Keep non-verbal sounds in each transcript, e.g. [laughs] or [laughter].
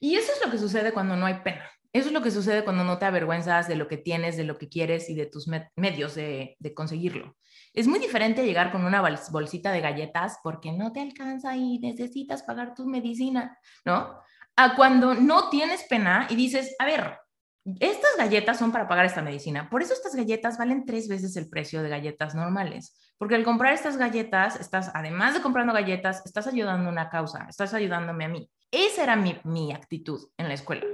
Y eso es lo que sucede cuando no hay pena. Eso es lo que sucede cuando no te avergüenzas de lo que tienes, de lo que quieres y de tus medios de, conseguirlo. Es muy diferente llegar con una bolsita de galletas porque no te alcanza y necesitas pagar tu medicina, ¿no? A cuando no tienes pena y dices, a ver, estas galletas son para pagar esta medicina. Por eso estas galletas valen tres veces el precio de galletas normales. Porque al comprar estas galletas, estás, además de comprando galletas, estás ayudando a una causa, estás ayudándome a mí. Esa era mi, mi actitud en la escuela.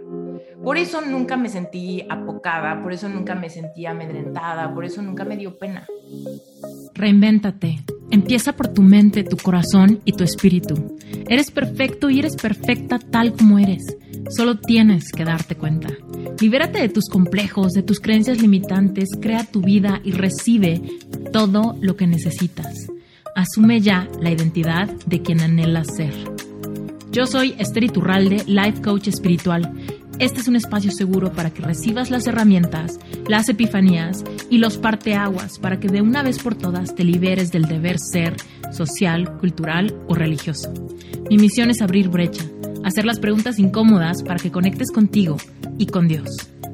Por eso nunca me sentí apocada, por eso nunca me sentí amedrentada, por eso nunca me dio pena. Reinvéntate. Empieza por tu mente, tu corazón y tu espíritu. Eres perfecto y eres perfecta tal como eres. Solo tienes que darte cuenta. Libérate de tus complejos, de tus creencias limitantes, crea tu vida y recibe todo lo que necesitas. Asume ya la identidad de quien anhelas ser. Yo soy Esther Iturralde, Life Coach Espiritual. Este es un espacio seguro para que recibas las herramientas, las epifanías y los parteaguas para que de una vez por todas te liberes del deber ser social, cultural o religioso. Mi misión es abrir brecha hacer las preguntas incómodas para que conectes contigo y con Dios.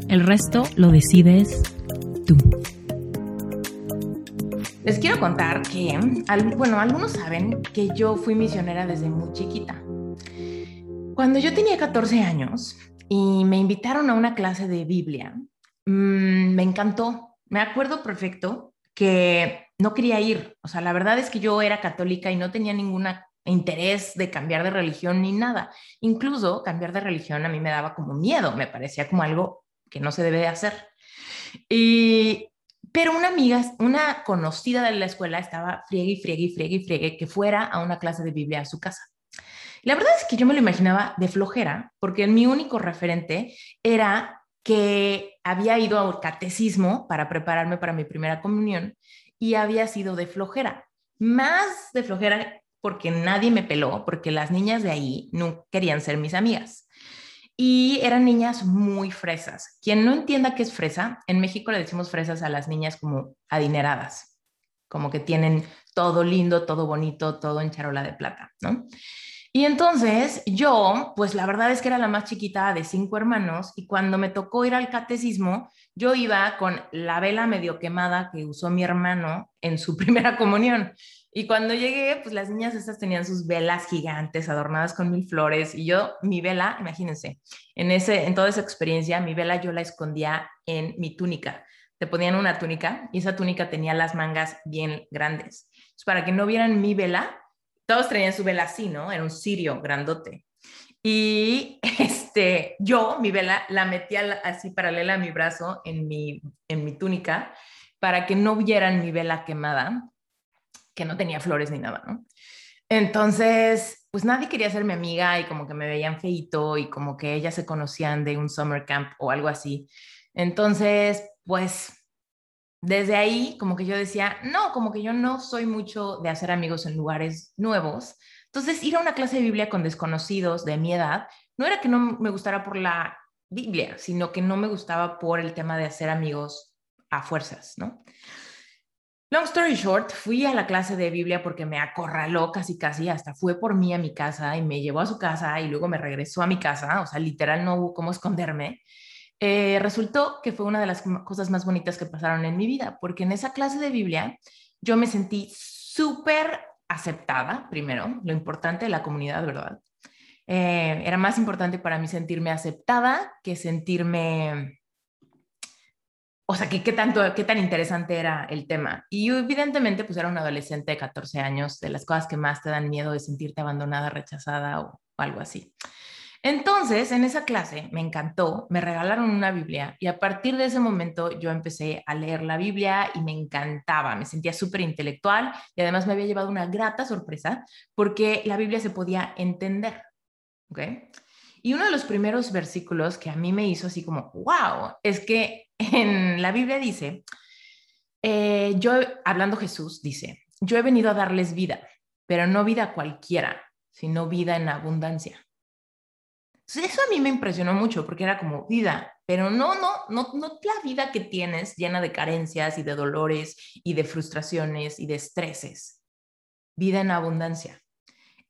El resto lo decides tú. Les quiero contar que, bueno, algunos saben que yo fui misionera desde muy chiquita. Cuando yo tenía 14 años y me invitaron a una clase de Biblia, mm, me encantó. Me acuerdo perfecto que no quería ir. O sea, la verdad es que yo era católica y no tenía ninguna interés de cambiar de religión ni nada. Incluso cambiar de religión a mí me daba como miedo, me parecía como algo que no se debe de hacer. Y, pero una amiga, una conocida de la escuela estaba friegue y friegue y friegue friegue que fuera a una clase de Biblia a su casa. La verdad es que yo me lo imaginaba de flojera, porque mi único referente era que había ido al catecismo para prepararme para mi primera comunión y había sido de flojera. Más de flojera porque nadie me peló, porque las niñas de ahí no querían ser mis amigas. Y eran niñas muy fresas. Quien no entienda qué es fresa, en México le decimos fresas a las niñas como adineradas, como que tienen todo lindo, todo bonito, todo en charola de plata, ¿no? Y entonces yo, pues la verdad es que era la más chiquita de cinco hermanos y cuando me tocó ir al catecismo, yo iba con la vela medio quemada que usó mi hermano en su [laughs] primera comunión. Y cuando llegué, pues las niñas estas tenían sus velas gigantes adornadas con mil flores y yo mi vela, imagínense, en ese en toda esa experiencia mi vela yo la escondía en mi túnica. Te ponían una túnica y esa túnica tenía las mangas bien grandes. para que no vieran mi vela, todos traían su vela así, ¿no? Era un cirio grandote. Y [laughs] este, yo mi vela la metía así paralela a mi brazo en mi en mi túnica para que no vieran mi vela quemada que no tenía flores ni nada, ¿no? Entonces, pues nadie quería ser mi amiga y como que me veían feito y como que ellas se conocían de un summer camp o algo así. Entonces, pues desde ahí como que yo decía, no, como que yo no soy mucho de hacer amigos en lugares nuevos. Entonces, ir a una clase de Biblia con desconocidos de mi edad, no era que no me gustara por la Biblia, sino que no me gustaba por el tema de hacer amigos a fuerzas, ¿no? Long story short, fui a la clase de Biblia porque me acorraló casi casi, hasta fue por mí a mi casa y me llevó a su casa y luego me regresó a mi casa, o sea, literal no hubo cómo esconderme. Eh, resultó que fue una de las cosas más bonitas que pasaron en mi vida, porque en esa clase de Biblia yo me sentí súper aceptada, primero, lo importante de la comunidad, ¿verdad? Eh, era más importante para mí sentirme aceptada que sentirme o sea, ¿qué, qué, tanto, qué tan interesante era el tema. Y yo, evidentemente, pues era un adolescente de 14 años, de las cosas que más te dan miedo de sentirte abandonada, rechazada o, algo así. Entonces, en esa clase me encantó, me regalaron una Biblia y a partir de ese momento yo empecé a leer la Biblia y me encantaba, me sentía súper intelectual y además me había llevado una grata sorpresa porque la Biblia se podía entender. ¿ok? Y uno de los primeros versículos que a mí me hizo así como, wow, es que [laughs] en la Biblia dice, eh, yo, hablando Jesús, dice, yo he venido a darles vida, pero no vida cualquiera, sino vida en abundancia. Eso a mí me impresionó mucho porque era como vida, pero no, no, no, no la vida que tienes llena de carencias y de dolores y de frustraciones y de estreses. Vida en abundancia.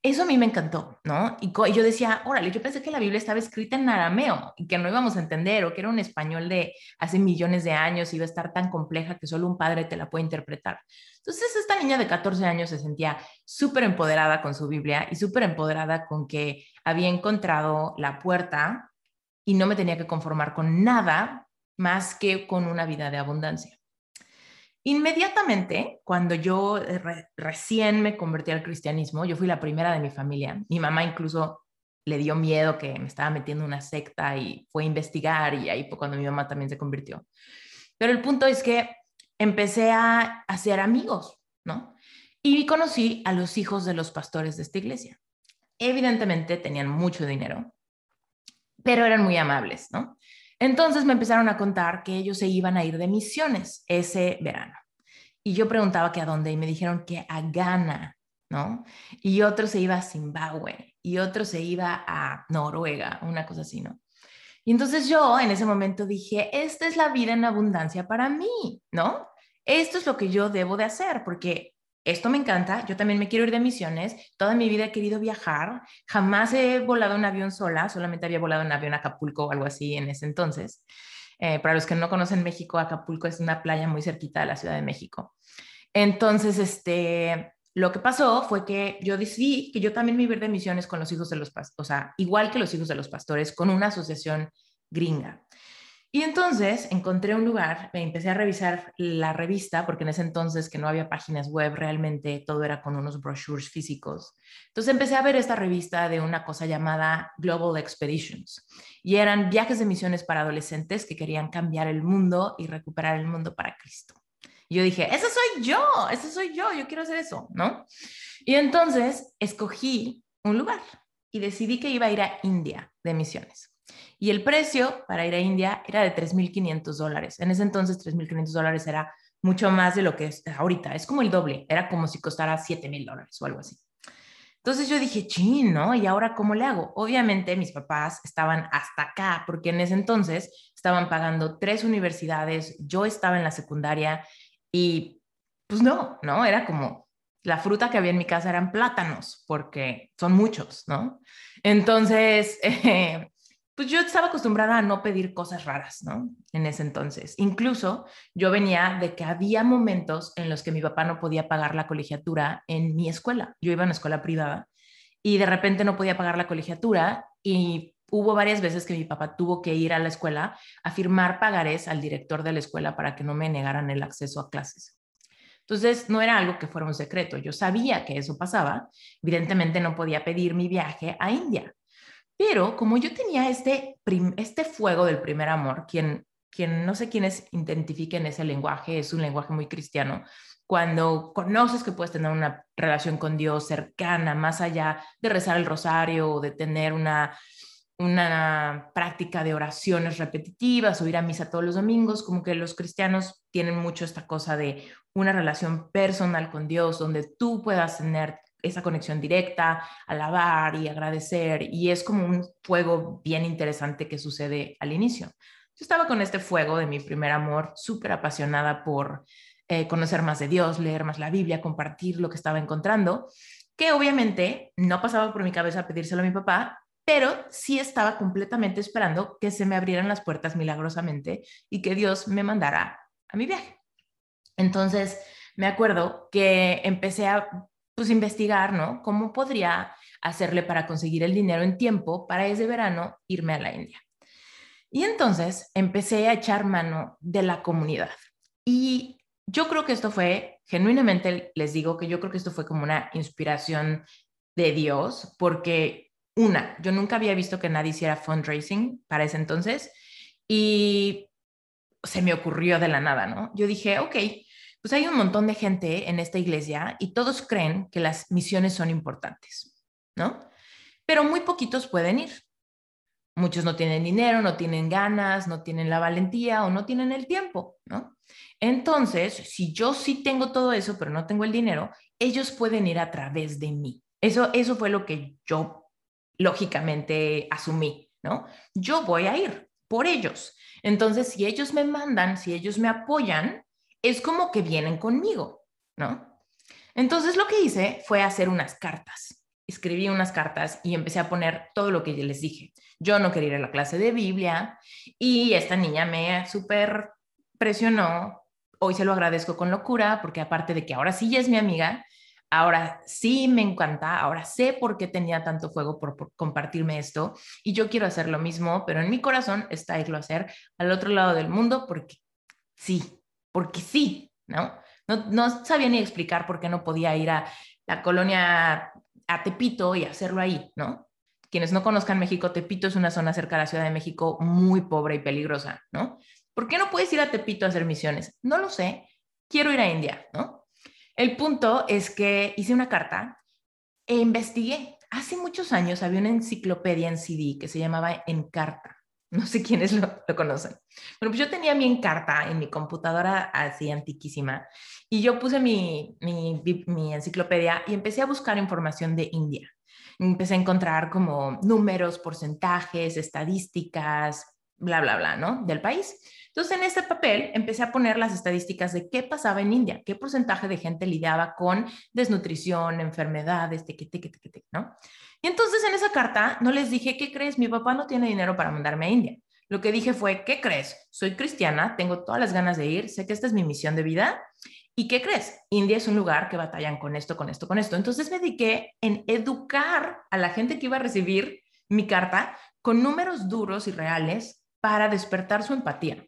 eso a mí me encantó, ¿no? Y yo decía, órale, yo pensé que la Biblia estaba escrita en arameo y que no íbamos a entender o que era un español de hace millones de años y iba a estar tan compleja que solo un padre te la puede interpretar. Entonces, esta niña de 14 años se sentía súper empoderada con su Biblia y súper empoderada con que había encontrado la puerta y no me tenía que conformar con nada más que con una vida de abundancia. Inmediatamente, cuando yo recién me convertí al cristianismo, yo fui la primera de mi familia. Mi mamá incluso le dio miedo que me estaba metiendo en una secta y fue a investigar y ahí fue cuando mi mamá también se convirtió. Pero el punto es que empecé a hacer amigos, ¿no? Y conocí a los hijos de los pastores de esta iglesia. Evidentemente tenían mucho dinero, pero eran muy amables, ¿no? Entonces me empezaron a contar que ellos se iban a ir de misiones ese verano. Y yo preguntaba que a dónde y me dijeron que a Ghana, ¿no? Y otro se iba a Zimbabue y otro se iba a Noruega, una cosa así, ¿no? Y entonces yo en ese momento dije, esta es la vida en abundancia para mí, ¿no? Esto es lo que yo debo de hacer porque esto me encanta, yo también me quiero ir de misiones, toda mi vida he querido viajar, jamás he volado en avión sola, solamente había volado en avión a Acapulco o algo así en ese entonces. Eh, para los que no conocen México, Acapulco es una playa muy cerquita de la Ciudad de México. Entonces, este, lo que pasó fue que yo decidí que yo también me iba a ir de misiones con los hijos de los pastores, o sea, igual que los hijos de los pastores, con una asociación gringa. Y entonces encontré un lugar, me empecé a revisar la revista, porque en ese entonces que no había páginas web, realmente todo era con unos brochures físicos. Entonces empecé a ver esta revista de una cosa llamada Global Expeditions. Y eran viajes de misiones para adolescentes que querían cambiar el mundo y recuperar el mundo para Cristo. Y yo dije, ese soy yo, ese soy yo, yo quiero hacer eso, ¿no? Y entonces escogí un lugar y decidí que iba a ir a India de misiones. Y el precio para ir a India era de 3.500 dólares. En ese entonces 3.500 dólares era mucho más de lo que es ahorita. Es como el doble. Era como si costara 7.000 dólares o algo así. Entonces yo dije, ching, ¿no? ¿Y ahora cómo le hago? Obviamente mis papás estaban hasta acá, porque en ese entonces estaban pagando tres universidades, yo estaba en la secundaria y pues no, ¿no? Era como la fruta que había en mi casa eran plátanos, porque son muchos, ¿no? Entonces, [laughs] eh, pues yo estaba acostumbrada a no pedir cosas raras, ¿no? En ese entonces. Incluso yo venía de que había momentos en los que mi papá no podía pagar la colegiatura en mi escuela. Yo iba a una escuela privada y de repente no podía pagar la colegiatura y hubo varias veces que mi papá tuvo que ir a la escuela a firmar pagarés al director de la escuela para que no me negaran el acceso a clases. Entonces, no era algo que fuera un secreto. Yo sabía que eso pasaba. Evidentemente, no podía pedir mi viaje a India pero como yo tenía este, este fuego del primer amor, quien, quien no sé quiénes identifiquen ese lenguaje, es un lenguaje muy cristiano, cuando conoces que puedes tener una relación con Dios cercana, más allá de rezar el rosario o de tener una, una práctica de oraciones repetitivas o ir a misa todos los domingos, como que los cristianos tienen mucho esta cosa de una relación personal con Dios, donde tú puedas tener esa conexión directa, alabar y agradecer, y es como un fuego bien interesante que sucede al inicio. Yo estaba con este fuego de mi primer amor, súper apasionada por eh, conocer más de Dios, leer más la Biblia, compartir lo que estaba encontrando, que obviamente no pasaba por mi cabeza pedírselo a mi papá, pero sí estaba completamente esperando que se me abrieran las puertas milagrosamente y que Dios me mandara a mi viaje. Entonces, me acuerdo que empecé a pues investigar, ¿no? ¿Cómo podría hacerle para conseguir el dinero en tiempo para ese verano irme a la India? Y entonces empecé a echar mano de la comunidad. Y yo creo que esto fue, genuinamente les digo que yo creo que esto fue como una inspiración de Dios, porque una, yo nunca había visto que nadie hiciera fundraising para ese entonces y se me ocurrió de la nada, ¿no? Yo dije, ok, pues hay un montón de gente en esta iglesia y todos creen que las misiones son importantes, ¿no? Pero muy poquitos pueden ir. Muchos no tienen dinero, no tienen ganas, no tienen la valentía o no tienen el tiempo, ¿no? Entonces, si yo sí tengo todo eso, pero no tengo el dinero, ellos pueden ir a través de mí. Eso, eso fue lo que yo lógicamente asumí, ¿no? Yo voy a ir por ellos. Entonces, si ellos me mandan, si ellos me apoyan, es como que vienen conmigo, ¿no? Entonces lo que hice fue hacer unas cartas escribí unas cartas y empecé a poner todo lo que les dije. Yo no quería ir a la clase de Biblia y esta niña me súper presionó. Hoy se lo agradezco con locura porque aparte de que ahora sí ya es mi amiga, ahora sí me encanta, ahora sé por qué tenía tanto fuego por, compartirme esto y yo quiero hacer lo mismo, pero en mi corazón está irlo a hacer al otro lado del mundo porque sí, porque sí, ¿no? No, sabía ni explicar por qué no podía ir a la colonia a Tepito y hacerlo ahí, ¿no? Quienes no conozcan México, Tepito es una zona cerca de la Ciudad de México muy pobre y peligrosa, ¿no? ¿Por qué no puedes ir a Tepito a hacer misiones? No lo sé, quiero ir a India, ¿no? El punto es que hice una carta e investigué. Hace muchos años había una enciclopedia en CD que se llamaba Encarta. No sé quiénes lo, lo, conocen. Bueno, pues yo tenía mi encarta en mi computadora así antiquísima y yo puse mi, mi, mi, enciclopedia y empecé a buscar información de India. Empecé a encontrar como números, porcentajes, estadísticas, bla, bla, bla, ¿no? Del país. Entonces, en ese papel empecé a poner las estadísticas de qué pasaba en India, qué porcentaje de gente lidiaba con desnutrición, enfermedades, teque, teque, teque, ¿no? Y entonces en esa carta no les dije, ¿qué crees? Mi papá no tiene dinero para mandarme a India. Lo que dije fue, ¿qué crees? Soy cristiana, tengo todas las ganas de ir, sé que esta es mi misión de vida. ¿Y qué crees? India es un lugar que batallan con esto, con esto, con esto. Entonces me dediqué en educar a la gente que iba a recibir mi carta con números duros y reales para despertar su empatía.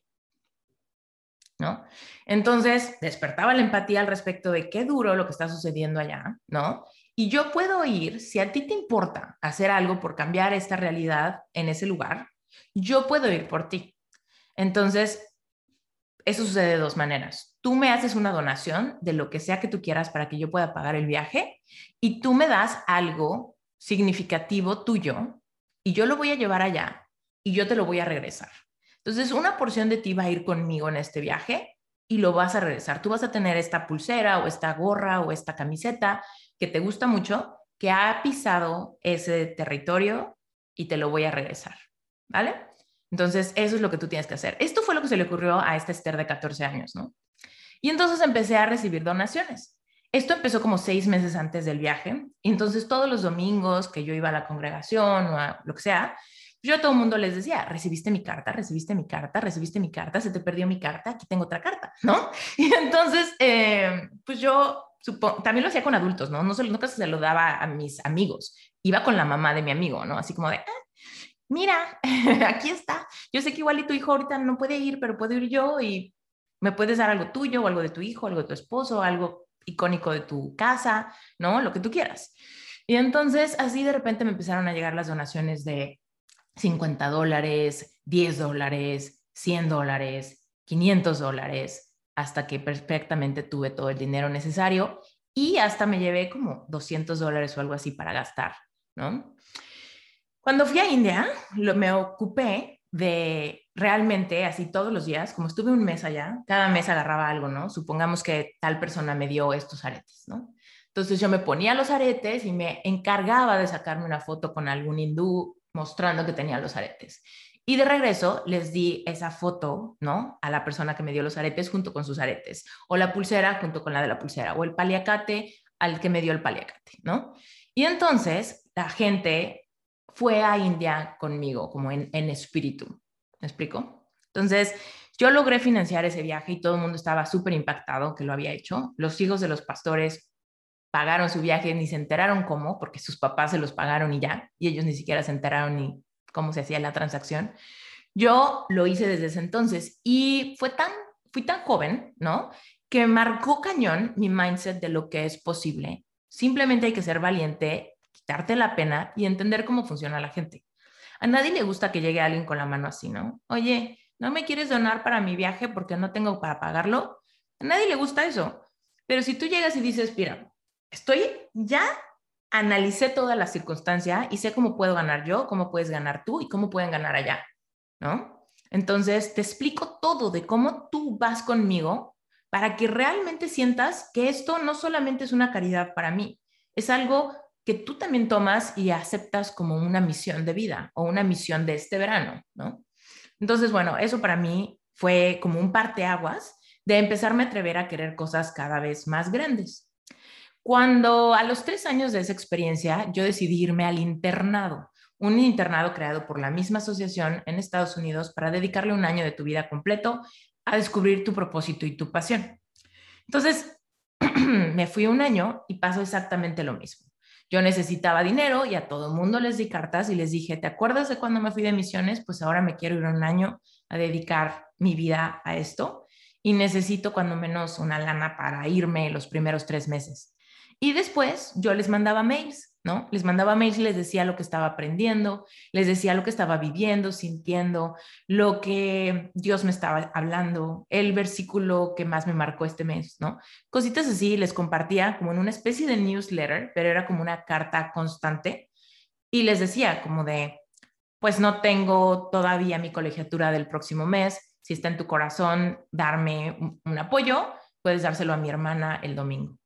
¿No? Entonces, despertaba la empatía al respecto de qué duro lo que está sucediendo allá, ¿no? Y yo puedo ir, si a ti te importa hacer algo por cambiar esta realidad en ese lugar, yo puedo ir por ti. Entonces, eso sucede de dos maneras. Tú me haces una donación de lo que sea que tú quieras para que yo pueda pagar el viaje y tú me das algo significativo tuyo y yo lo voy a llevar allá y yo te lo voy a regresar. Entonces, una porción de ti va a ir conmigo en este viaje y lo vas a regresar. Tú vas a tener esta pulsera o esta gorra o esta camiseta que te gusta mucho, que ha pisado ese territorio y te lo voy a regresar, ¿vale? Entonces, eso es lo que tú tienes que hacer. Esto fue lo que se le ocurrió a esta Esther de 14 años, ¿no? Y entonces empecé a recibir donaciones. Esto empezó como seis meses antes del viaje. Y entonces todos los domingos que yo iba a la congregación o a lo que sea, yo a todo el mundo les decía, recibiste mi carta, recibiste mi carta, recibiste mi carta, se te perdió mi carta, aquí tengo otra carta, ¿no? [laughs] Y entonces, eh, pues yo también lo hacía con adultos, ¿no? No solo, nunca se lo daba a mis amigos, iba con la mamá de mi amigo, ¿no? Así como de, ah, mira, [laughs] aquí está, yo sé que igual y tu hijo ahorita no puede ir, pero puedo ir yo y me puedes dar algo tuyo o algo de tu hijo, algo de tu esposo, algo icónico de tu casa, ¿no? Lo que tú quieras. Y entonces así de repente me empezaron a llegar las donaciones de 50 dólares, 10 dólares, 100 dólares, 500 dólares, hasta que perfectamente tuve todo el dinero necesario y hasta me llevé como 200 dólares o algo así para gastar, ¿no? Cuando fui a India, lo, me ocupé de realmente, así todos los días, como estuve un mes allá, cada mes agarraba algo, ¿no? Supongamos que tal persona me dio estos aretes, ¿no? Entonces yo me ponía los aretes y me encargaba de sacarme una foto con algún hindú mostrando que tenía los aretes. Y de regreso les di esa foto, ¿no? A la persona que me dio los aretes junto con sus aretes, o la pulsera junto con la de la pulsera, o el paliacate al que me dio el paliacate, ¿no? Y entonces la gente fue a India conmigo, como en, en espíritu. ¿Me explico? Entonces, yo logré financiar ese viaje y todo el mundo estaba súper impactado que lo había hecho. Los hijos de los pastores pagaron su viaje, ni se enteraron cómo, porque sus papás se los pagaron y ya, y ellos ni siquiera se enteraron ni cómo se hacía la transacción. Yo lo hice desde ese entonces y fue tan, fui tan joven, ¿no? Que marcó cañón mi mindset de lo que es posible. Simplemente hay que ser valiente, quitarte la pena y entender cómo funciona la gente. A nadie le gusta que llegue alguien con la mano así, ¿no? Oye, ¿no me quieres donar para mi viaje porque no tengo para pagarlo? A nadie le gusta eso. Pero si tú llegas y dices, mira, estoy ya analicé toda la circunstancia y sé cómo puedo ganar yo, cómo puedes ganar tú y cómo pueden ganar allá, ¿no? Entonces, te explico todo de cómo tú vas conmigo para que realmente sientas que esto no solamente es una caridad para mí, es algo que tú también tomas y aceptas como una misión de vida o una misión de este verano, ¿no? Entonces, bueno, eso para mí fue como un parteaguas de empezarme a atrever a querer cosas cada vez más grandes. Cuando a los tres años de esa experiencia, yo decidí irme al internado, un internado creado por la misma asociación en Estados Unidos para dedicarle un año de tu vida completo a descubrir tu propósito y tu pasión. Entonces, [clears throat] me fui un año y pasó exactamente lo mismo. Yo necesitaba dinero y a todo el mundo les di cartas y les dije, ¿te acuerdas de cuando me fui de misiones? Pues ahora me quiero ir un año a dedicar mi vida a esto y necesito cuando menos una lana para irme los primeros tres meses. Y después yo les mandaba mails, ¿no? Les mandaba mails y les decía lo que estaba aprendiendo, les decía lo que estaba viviendo, sintiendo, lo que Dios me estaba hablando, el versículo que más me marcó este mes, ¿no? Cositas así les compartía como en una especie de newsletter, pero era como una carta constante y les decía como de, pues no tengo todavía mi colegiatura del próximo mes, si está en tu corazón darme un, apoyo, puedes dárselo a mi hermana el domingo.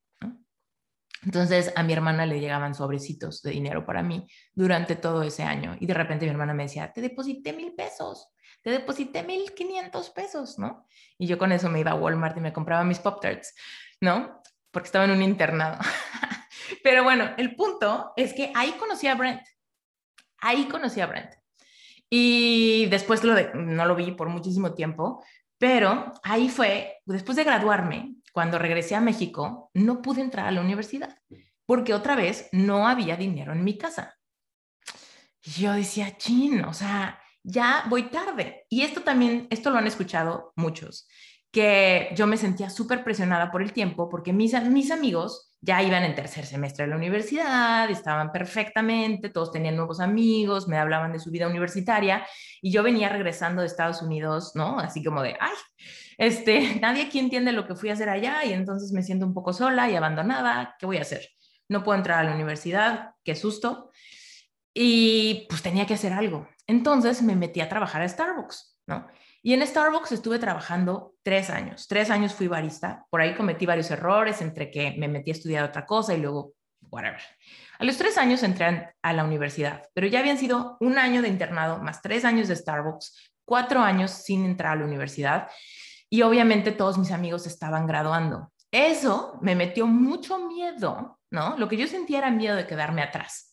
Entonces a mi hermana le llegaban sobrecitos de dinero para mí durante todo ese año y de repente mi hermana me decía, te deposité mil pesos, te deposité mil quinientos pesos, ¿no? Y yo con eso me iba a Walmart y me compraba mis Pop Tarts, ¿no? Porque estaba en un internado. [laughs] Pero bueno, el punto es que ahí conocí a Brent. Ahí conocí a Brent. Y después lo no lo vi por muchísimo tiempo, pero ahí fue, después de graduarme, cuando regresé a México, no pude entrar a la universidad porque otra vez no había dinero en mi casa. Y yo decía, chin, o sea, ya voy tarde. Y esto también, esto lo han escuchado muchos, que yo me sentía súper presionada por el tiempo porque mis, mis amigos ya iban en tercer semestre de la universidad, estaban perfectamente, todos tenían nuevos amigos, me hablaban de su vida universitaria y yo venía regresando de Estados Unidos, ¿no? Así como de, ay, este, [laughs] nadie aquí entiende lo que fui a hacer allá y entonces me siento un poco sola y abandonada, ¿qué voy a hacer? No puedo entrar a la universidad, qué susto. Y pues tenía que hacer algo. Entonces me metí a trabajar a Starbucks, ¿no? Y en Starbucks estuve trabajando tres años. Tres años fui barista. Por ahí cometí varios errores entre que me metí a estudiar otra cosa y luego, whatever. A los tres años entré a la universidad, pero ya habían sido un año de internado más tres años de Starbucks, cuatro años sin entrar a la universidad y obviamente todos mis amigos estaban graduando. Eso me metió mucho miedo, ¿no? Lo que yo sentía era miedo de quedarme atrás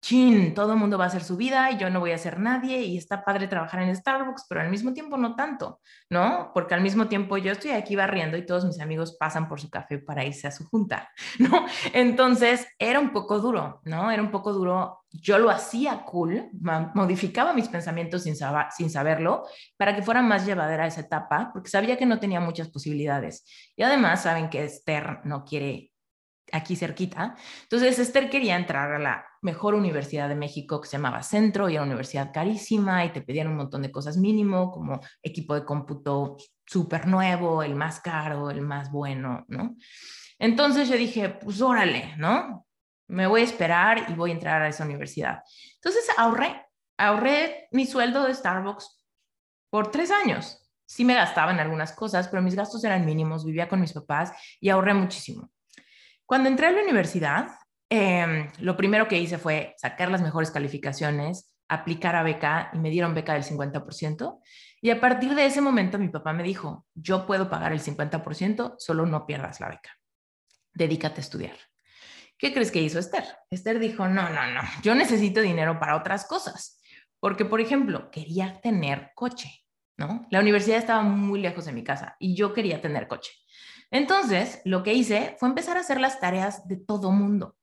chin, todo el mundo va a hacer su vida y yo no voy a ser nadie y está padre trabajar en Starbucks, pero al mismo tiempo no tanto, ¿no? Porque al mismo tiempo yo estoy aquí barriendo y todos mis amigos pasan por su café para irse a su junta, [laughs] ¿no? Entonces era un poco duro, ¿no? Era un poco duro. Yo lo hacía cool, modificaba mis pensamientos sin, sin saberlo para que fuera más llevadera esa etapa, porque sabía que no tenía muchas posibilidades. Y además saben que Esther no quiere aquí cerquita. Entonces Esther quería entrar a la mejor universidad de México que se llamaba Centro y era una universidad carísima y te pedían un montón de cosas mínimo, como equipo de cómputo súper nuevo, el más caro, el más bueno, ¿no? Entonces yo dije, pues órale, ¿no? Me voy a esperar y voy a entrar a esa universidad. Entonces ahorré, ahorré mi sueldo de Starbucks por tres años. Sí me gastaba en algunas cosas, pero mis gastos eran mínimos, vivía con mis papás y ahorré muchísimo. Cuando entré a la universidad, Em, lo primero que hice fue sacar las mejores calificaciones, aplicar a beca y me dieron beca del 50%. Y a partir de ese momento mi papá me dijo, yo puedo pagar el 50%, solo no pierdas la beca. Dedícate a estudiar. ¿Qué crees que hizo Esther? Esther dijo, no, no, no, yo necesito dinero para otras cosas. Porque, por ejemplo, quería tener coche, ¿no? La universidad estaba muy lejos de mi casa y yo quería tener coche. Entonces, lo que hice fue empezar a hacer las tareas de todo mundo.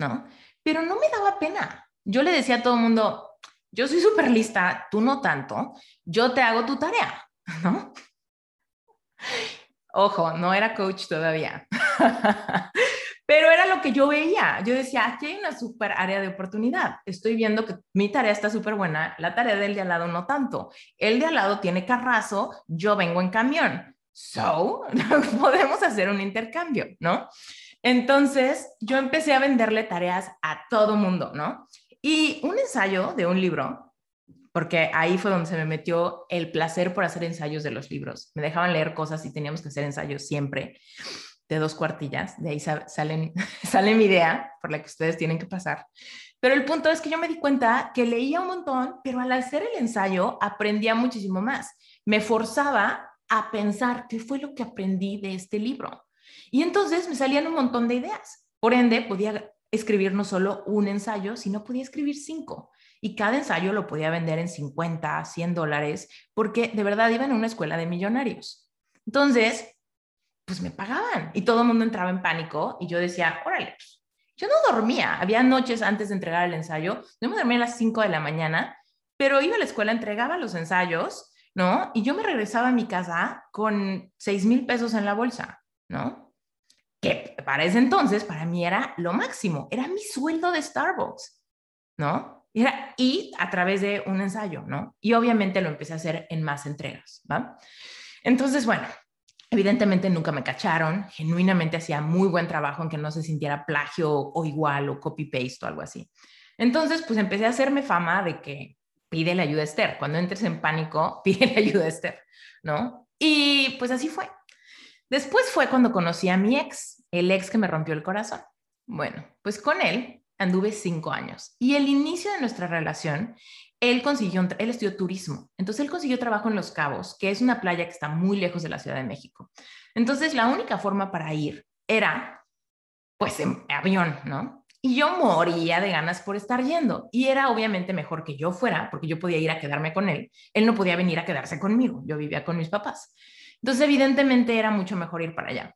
¿no? Pero no me daba pena. Yo le decía a todo mundo, yo soy súper lista, tú no tanto, yo te hago tu tarea, [laughs] ¿no? Ojo, no era coach todavía. [laughs] Pero era lo que yo veía. Yo decía, aquí hay una súper área de oportunidad. Estoy viendo que mi tarea está súper buena, la tarea del de al lado no tanto. El de al lado tiene carrazo, yo vengo en camión. So, [laughs] podemos hacer un intercambio, ¿no? Entonces, yo empecé a venderle tareas a todo mundo, ¿no? Y un ensayo de un libro, porque ahí fue donde se me metió el placer por hacer ensayos de los libros. Me dejaban leer cosas y teníamos que hacer ensayos siempre de dos cuartillas. De ahí salen, [laughs] sale mi idea por la que ustedes tienen que pasar. Pero el punto es que yo me di cuenta que leía un montón, pero al hacer el ensayo aprendía muchísimo más. Me forzaba a pensar qué fue lo que aprendí de este libro. Y entonces me salían un montón de ideas. Por ende, podía escribir no solo un ensayo, sino podía escribir cinco. Y cada ensayo lo podía vender en 50, 100 dólares, porque de verdad iba en una escuela de millonarios. Entonces, pues me pagaban y todo el mundo entraba en pánico y yo decía, órale, yo no dormía. Había noches antes de entregar el ensayo, no me dormía a las 5 de la mañana, pero iba a la escuela, entregaba los ensayos, ¿no? Y yo me regresaba a mi casa con 6 mil pesos en la bolsa, ¿no? Que para ese entonces, para mí era lo máximo, era mi sueldo de Starbucks, ¿no? Y, era, y a través de un ensayo, ¿no? Y obviamente lo empecé a hacer en más entregas, ¿va? Entonces, bueno, Evidentemente nunca me cacharon, genuinamente hacía muy buen trabajo, aunque no se sintiera plagio o igual o copy-paste o algo así. Entonces, pues empecé a hacerme fama de que pide la ayuda a Esther. Cuando entres en pánico, [laughs] pide la ayuda a Esther, ¿no? Y pues así fue. Después fue cuando conocí a mi ex, el ex que me rompió el corazón. Bueno, pues con él anduve cinco años y el inicio de nuestra relación él consiguió, él estudió turismo, entonces él consiguió trabajo en Los Cabos, que es una playa que está muy lejos de la Ciudad de México. Entonces la única forma para ir era, pues, en avión, ¿no? Y yo moría de ganas por estar yendo. Y era obviamente mejor que yo fuera, porque yo podía ir a quedarme con él. Él no podía venir a quedarse conmigo. Yo vivía con mis papás. Entonces, evidentemente, era mucho mejor ir para allá.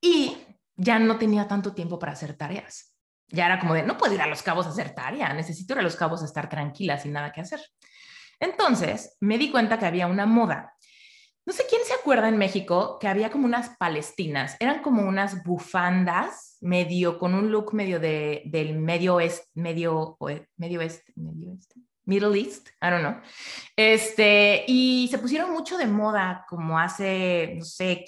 Y ya no tenía tanto tiempo para hacer tareas ya era como de, no puedo ir a los cabos a hacer tarea, necesito ir a los cabos a estar tranquila sin nada que hacer. Entonces me di cuenta que había una moda. No sé quién se acuerda en México que había como unas palestinas, eran como unas bufandas medio con un look medio de, del medio oeste, medio, medio oeste, medio oeste, Middle East, I don't know. Este, y se pusieron mucho de moda como hace, no sé,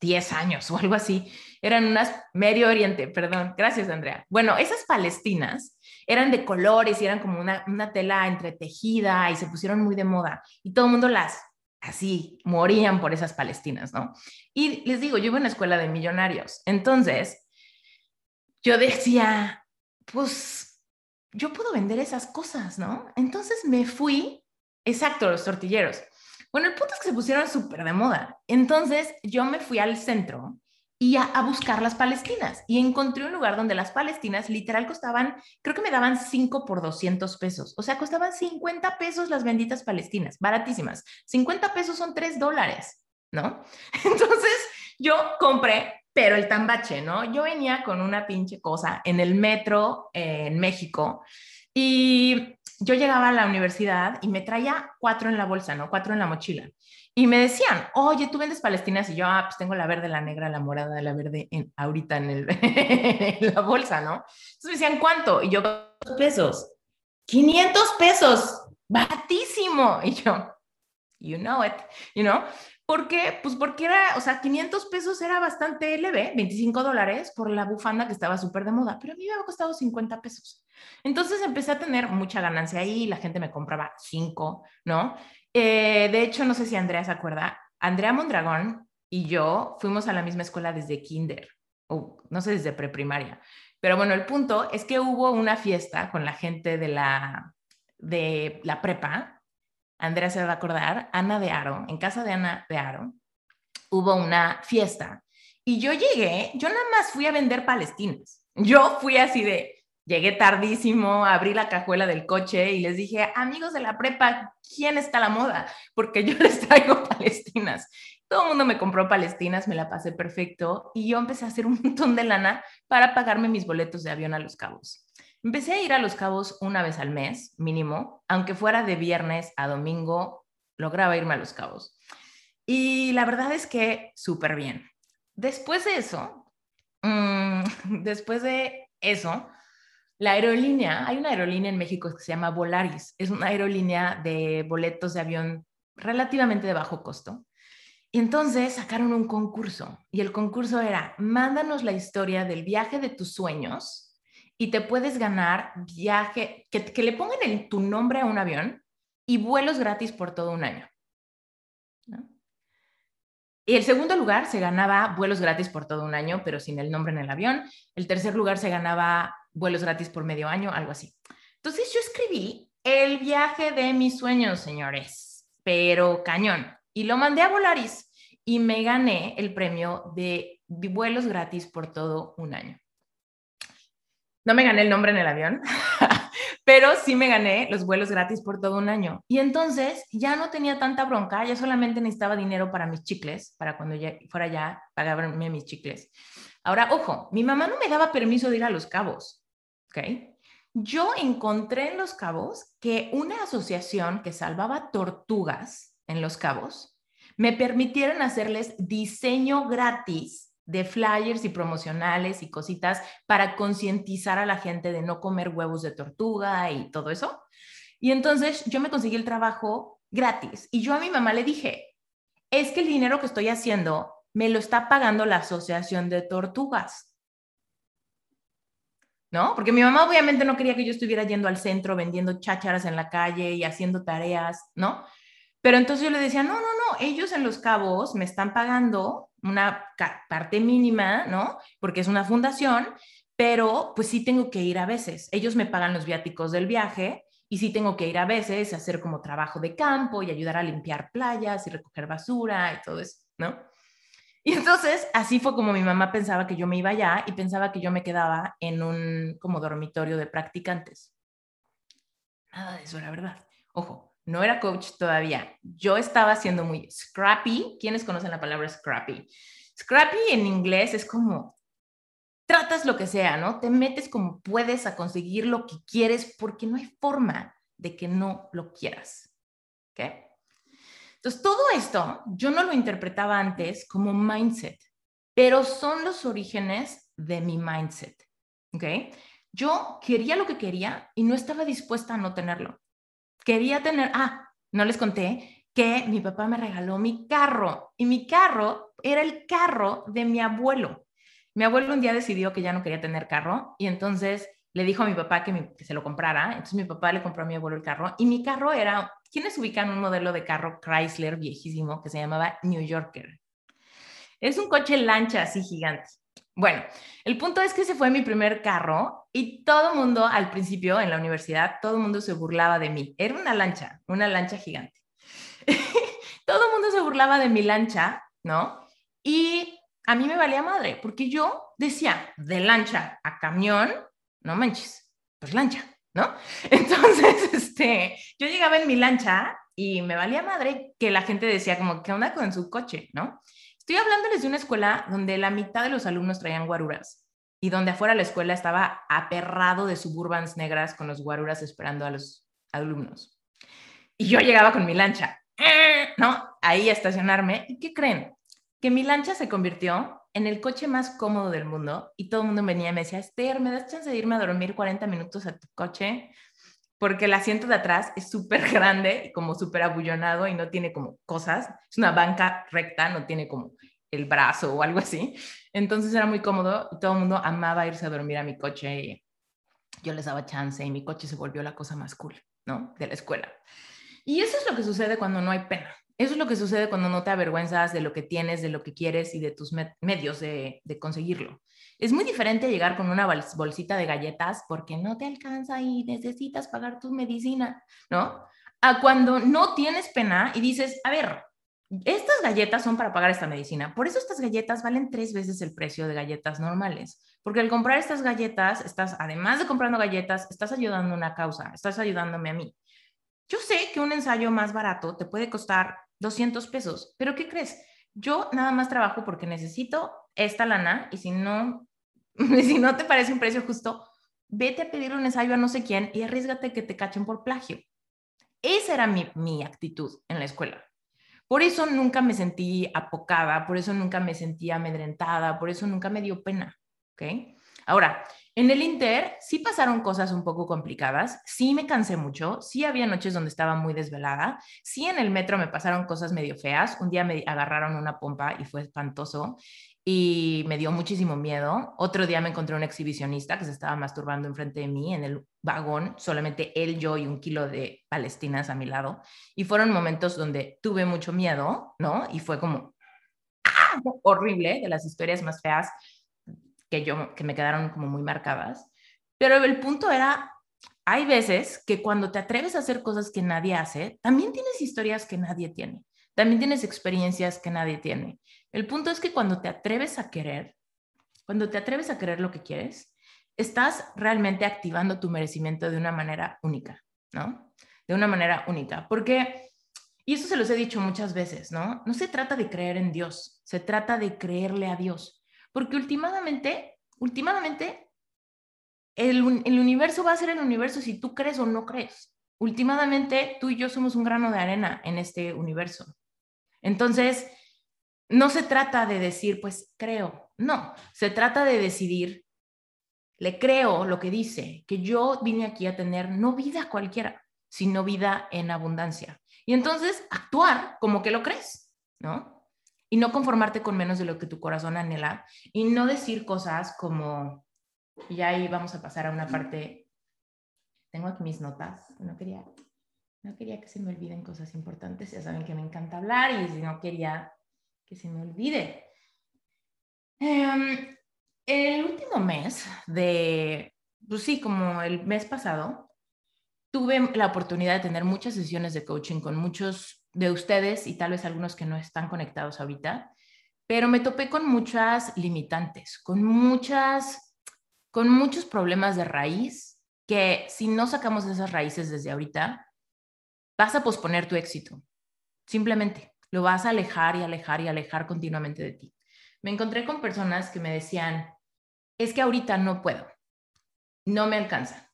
10 años o algo así. Eran unas Medio Oriente, perdón. Gracias, Andrea. Bueno, esas palestinas eran de colores y eran como una, una tela entretejida y se pusieron muy de moda y todo el mundo las así morían por esas palestinas, ¿no? Y les digo, yo iba a una escuela de millonarios. Entonces, yo decía, pues yo puedo vender esas cosas, ¿no? Entonces me fui, exacto, los tortilleros bueno, el punto es que se pusieron súper de moda. Entonces yo me fui al centro y a, buscar las palestinas y encontré un lugar donde las palestinas literal costaban, creo que me daban 5 por 200 pesos. O sea, costaban 50 pesos las benditas palestinas, baratísimas. 50 pesos son 3 dólares, ¿no? [laughs] Entonces yo compré, pero el tambache, ¿no? Yo venía con una pinche cosa en el metro eh, en México y yo llegaba a la universidad y me traía cuatro en la bolsa, ¿no? Cuatro en la mochila. Y me decían, oye, tú vendes palestinas. Y yo, ah, pues tengo la verde, la negra, la morada, la verde en, ahorita en, el, [laughs] la bolsa, ¿no? Entonces me decían, ¿cuánto? Y yo, pesos. 500 pesos, batísimo. Y yo, you know it, you know. ¿Por qué? Pues porque era, o sea, 500 pesos era bastante leve, 25 dólares por la bufanda que estaba súper de moda, pero a mí me había costado 50 pesos. Entonces empecé a tener mucha ganancia ahí, la gente me compraba 5, ¿no? Eh, de hecho, no sé si Andrea se acuerda, Andrea Mondragón y yo fuimos a la misma escuela desde kinder, o no sé, desde preprimaria. Pero bueno, el punto es que hubo una fiesta con la gente de la, de la prepa Andrea se va a acordar, Ana de Aro, en casa de Ana de Aro, hubo una fiesta y yo llegué, yo nada más fui a vender palestinas. Yo fui así de, llegué tardísimo, abrí la cajuela del coche y les dije, amigos de la prepa, ¿quién está a la moda? Porque yo [laughs] les traigo palestinas. Todo el mundo me compró palestinas, me la pasé perfecto y yo empecé a hacer un montón de lana para pagarme mis boletos de avión a Los Cabos. Empecé a ir a Los Cabos una vez al mes, mínimo, aunque fuera de viernes a domingo, lograba irme a Los Cabos. Y la verdad es que súper bien. Después de eso, mm, [laughs] después de eso, la aerolínea, hay una aerolínea en México que se llama Volaris, es una aerolínea de boletos de avión relativamente de bajo costo. Y entonces sacaron un concurso y el concurso era, mándanos la historia del viaje de tus sueños y te puedes ganar viaje, que, le pongan tu nombre a un avión y vuelos gratis por todo un año. Y el segundo lugar se ganaba vuelos gratis por todo un año, pero sin el nombre en el avión. El tercer lugar se ganaba vuelos gratis por medio año, algo así. Entonces yo escribí el viaje de mis sueños, señores, pero cañón. Y lo mandé a Volaris y me gané el premio de vuelos gratis por todo un año. No me gané el nombre en el avión, [laughs] pero sí me gané los vuelos gratis por todo un año. Y entonces ya no tenía tanta bronca, ya solamente necesitaba dinero para mis chicles, para cuando fuera ya pagarme mis chicles. Ahora, ojo, mi mamá no me daba permiso de ir a Los Cabos, ¿ok? Yo encontré en Los Cabos que una asociación que salvaba tortugas en Los Cabos me permitieron hacerles diseño gratis de flyers y promocionales y cositas para concientizar a la gente de no comer huevos de tortuga y todo eso. Y entonces yo me conseguí el trabajo gratis y yo a mi mamá le dije, es que el dinero que estoy haciendo me lo está pagando la Asociación de Tortugas. ¿No? Porque mi mamá obviamente no quería que yo estuviera yendo al centro vendiendo chácharas en la calle y haciendo tareas, ¿no? Pero entonces yo le decía, no, no, no, ellos en los cabos me están pagando una parte mínima, ¿no? Porque es una fundación, pero pues sí tengo que ir a veces. Ellos me pagan los viáticos del viaje y sí tengo que ir a veces a hacer como trabajo de campo y ayudar a limpiar playas y recoger basura y todo eso, ¿no? Y entonces así fue como mi mamá pensaba que yo me iba allá y pensaba que yo me quedaba en un como dormitorio de practicantes. Nada de eso, la verdad. Ojo, no era coach todavía. Yo estaba siendo muy scrappy. ¿Quiénes conocen la palabra scrappy? Scrappy en inglés es como tratas lo que sea, ¿no? Te metes como puedes a conseguir lo que quieres porque no hay forma de que no lo quieras. ¿Ok? Entonces, todo esto yo no lo interpretaba antes como mindset, pero son los orígenes de mi mindset. ¿Ok? Yo quería lo que quería y no estaba dispuesta a no tenerlo quería tener, ah, no les conté que mi papá me regaló mi carro y mi carro era el carro de mi abuelo. Mi abuelo un día decidió que ya no quería tener carro y entonces le dijo a mi papá que, se lo comprara. Entonces mi papá le compró a mi abuelo el carro y mi carro era, ¿quiénes ubican un modelo de carro Chrysler viejísimo que se llamaba New Yorker? Es un coche lancha así gigante. Bueno, el punto es que ese fue mi primer carro y todo mundo al principio en la universidad, todo mundo se burlaba de mí. Era una lancha, una lancha gigante. [laughs] todo mundo se burlaba de mi lancha, ¿no? Y a mí me valía madre, porque yo decía, de lancha a camión, no manches, pues lancha, ¿no? [laughs] Entonces, este, yo llegaba en mi lancha y me valía madre que la gente decía como, ¿qué onda con su coche, no? Estoy hablándoles de una escuela donde la mitad de los alumnos traían guaruras y donde afuera la escuela estaba aperrado de suburbans negras con los guaruras esperando a los alumnos. Y yo llegaba con mi lancha, [laughs] ¿no? Ahí a estacionarme. ¿Y qué creen? Que mi lancha se convirtió en el coche más cómodo del mundo y todo el mundo venía y me decía, Esther, ¿me das chance de irme a dormir 40 minutos a tu coche? porque el asiento de atrás es súper [laughs] grande, como súper abullonado y no tiene como cosas. Es una banca recta, no tiene como el brazo o algo así. Entonces era muy cómodo y todo el mundo amaba irse a dormir a mi coche yo les daba chance y mi coche se volvió la cosa más cool, ¿no? De la escuela. Y eso es lo que sucede cuando no hay pena. Eso es lo que sucede cuando no te avergüenzas de lo que tienes, de lo que quieres y de tus medios de, de conseguirlo. Es muy diferente llegar con una bolsita de galletas porque no te alcanza y necesitas pagar tu medicina, ¿no? A cuando no tienes pena y dices, a ver, estas galletas son para pagar esta medicina. Por eso estas galletas valen tres veces el precio de galletas normales. Porque al comprar estas galletas, estás, además de comprando galletas, estás ayudando a una causa, estás ayudándome a mí. Yo sé que un ensayo más barato te puede costar 200 pesos, pero ¿qué crees? Yo nada más trabajo porque necesito esta lana y si no, [laughs] si no te parece un precio justo, vete a pedir un ensayo a no sé quién y arriesgate que te cachen por plagio. Esa era mi, mi actitud en la escuela. Por eso nunca me sentí apocada, por eso nunca me sentí amedrentada, por eso nunca me dio pena. ¿ok? Ahora, en el Inter sí pasaron cosas un poco complicadas, sí me cansé mucho, sí había noches donde estaba muy desvelada, sí en el metro me pasaron cosas medio feas, un día me agarraron una pompa y fue espantoso y me dio muchísimo miedo. Otro día me encontré un exhibicionista que se estaba masturbando enfrente de mí en el vagón, solamente él, yo y un kilo de palestinas a mi lado. Y fueron momentos donde tuve mucho miedo, ¿no? Y fue como ¡ah! horrible, de las historias más feas que yo, que me quedaron como muy marcadas. Pero el punto era, hay veces que cuando te atreves a hacer cosas que nadie hace, también tienes historias que nadie tiene, también tienes experiencias que nadie tiene. El punto es que cuando te atreves a querer, cuando te atreves a querer lo que quieres, estás realmente activando tu merecimiento de una manera única, ¿no? De una manera única. Porque, y eso se los he dicho muchas veces, ¿no? No se trata de creer en Dios, se trata de creerle a Dios. Porque últimamente, últimamente, el, el universo va a ser el universo si tú crees o no crees. Últimamente, tú y yo somos un grano de arena en este universo. Entonces, no se trata de decir, pues creo, no, se trata de decidir, le creo lo que dice, que yo vine aquí a tener no vida cualquiera, sino vida en abundancia. Y entonces actuar como que lo crees, ¿no? Y no conformarte con menos de lo que tu corazón anhela y no decir cosas como, y ahí vamos a pasar a una parte, tengo aquí mis notas, no quería, no quería que se me olviden cosas importantes, ya saben que me encanta hablar y no quería que se me olvide. Em, el último mes de, pues sí, como el mes pasado, tuve la oportunidad de tener muchas sesiones de coaching con muchos de ustedes y tal vez algunos que no están conectados ahorita, pero me topé con muchas limitantes, con muchas, con muchos problemas de raíz que si no sacamos esas raíces desde ahorita, vas a posponer tu éxito, simplemente. Lo vas a alejar y alejar y alejar continuamente de ti. Me encontré con personas que me decían, es que ahorita no puedo, no me alcanza.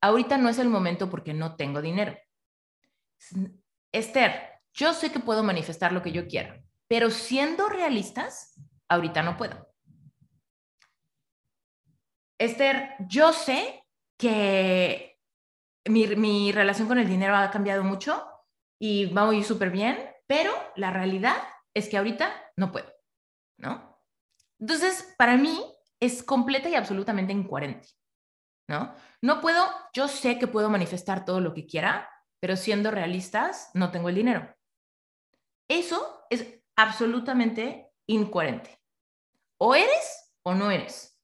Ahorita no es el momento porque no tengo dinero. Esther, yo sé que puedo manifestar lo que yo quiera, pero siendo realistas, ahorita no puedo. Esther, yo sé que mi, relación con el dinero ha cambiado mucho y va muy súper bien, pero la realidad es que ahorita no puedo, ¿no? Entonces, para mí es completa y absolutamente incoherente, ¿no? No puedo, yo sé que puedo manifestar todo lo que quiera, pero siendo realistas, no tengo el dinero. Eso es absolutamente incoherente. O eres o no eres.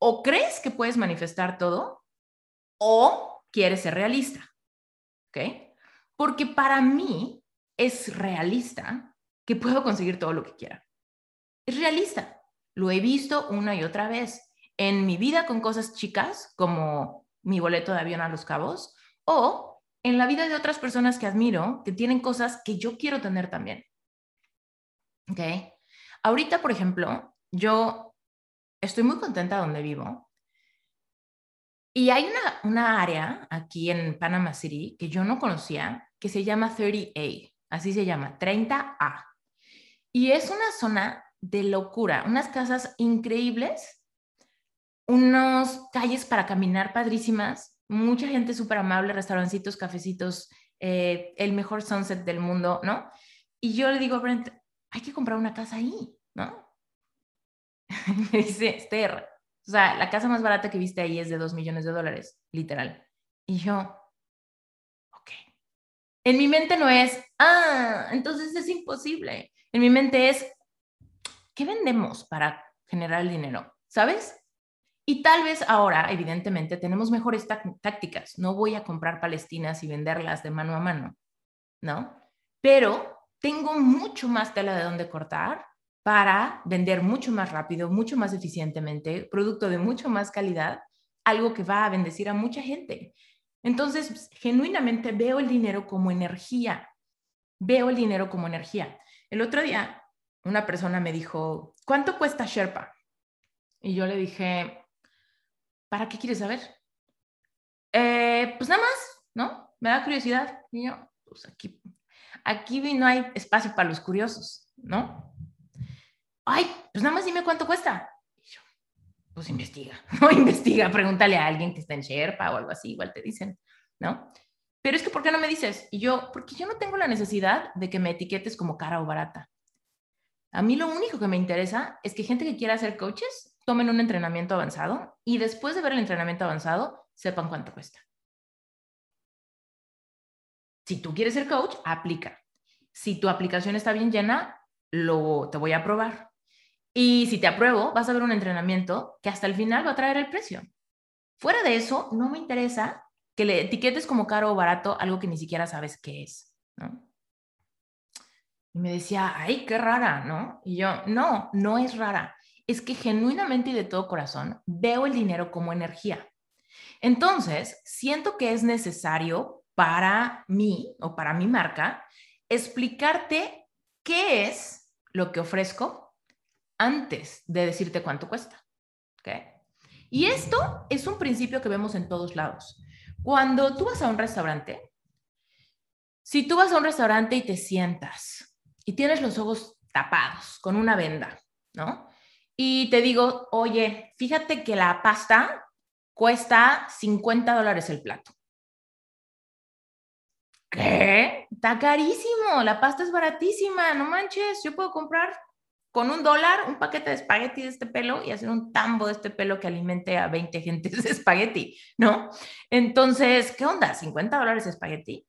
O crees que puedes manifestar todo o quieres ser realista. ¿Ok? Porque para mí es realista que puedo conseguir todo lo que quiera. Es realista. Lo he visto una y otra vez en mi vida con cosas chicas como mi boleto de avión a Los Cabos o en la vida de otras personas que admiro que tienen cosas que yo quiero tener también. ¿Ok? Ahorita, por ejemplo, yo estoy muy contenta donde vivo. Y hay una, una área aquí en Panama City que yo no conocía que se llama 30A así se llama, 30A. Y es una zona de locura, unas casas increíbles, unos calles para caminar padrísimas, mucha gente súper amable, restaurancitos, cafecitos, eh, el mejor sunset del mundo, ¿no? Y yo le digo a Brent, hay que comprar una casa ahí, ¿no? [laughs] me dice, Esther, o sea, la casa más barata que viste ahí es de dos millones de dólares, literal. Y yo, en mi mente no es, ah, entonces es imposible. En mi mente es, ¿qué vendemos para generar el dinero? ¿Sabes? Y tal vez ahora, evidentemente, tenemos mejores tácticas. No voy a comprar palestinas y venderlas de mano a mano, ¿no? Pero tengo mucho más tela de donde cortar para vender mucho más rápido, mucho más eficientemente, producto de mucho más calidad, algo que va a bendecir a mucha gente. Entonces, genuinamente veo el dinero como energía. Veo el dinero como energía. El otro día, una persona me dijo, ¿cuánto cuesta Sherpa? Y yo le dije, ¿para qué quieres saber? Eh, pues nada más, ¿no? Me da curiosidad. Y yo, pues aquí, aquí no hay espacio para los curiosos, ¿no? Ay, pues nada más dime cuánto cuesta pues investiga, [laughs] no investiga, pregúntale a alguien que está en Sherpa o algo así, igual te dicen, ¿no? Pero es que, ¿por qué no me dices? Y yo, porque yo no tengo la necesidad de que me etiquetes como cara o barata. A mí lo único que me interesa es que gente que quiera ser coaches tomen un entrenamiento avanzado y después de ver el entrenamiento avanzado sepan cuánto cuesta. Si tú quieres ser coach, aplica. Si tu aplicación está bien llena, lo, te voy a probar. Y si te apruebo, vas a ver un entrenamiento que hasta el final va a traer el precio. Fuera de eso, no me interesa que le etiquetes como caro o barato algo que ni siquiera sabes qué es, ¿no? Y me decía, ay, qué rara, ¿no? Y yo, no, no es rara. es que genuinamente y de todo corazón veo el dinero como energía. Entonces, siento que es necesario para mí o para mi marca explicarte qué es lo que ofrezco antes de decirte cuánto cuesta. Y esto es un principio que vemos en todos lados. Cuando tú vas a un restaurante, si tú vas a un restaurante y te sientas y tienes los ojos tapados con una venda, ¿no? Y te digo, oye, fíjate que la pasta cuesta 50 dólares el plato. ¿Qué? Está carísimo, la pasta es baratísima, no manches, yo puedo comprar con un dólar un paquete de espagueti de este pelo y hacer un tambo de este pelo que alimente a 20 gentes de espagueti, ¿no? Entonces, ¿qué onda? ¿50 dólares de espagueti?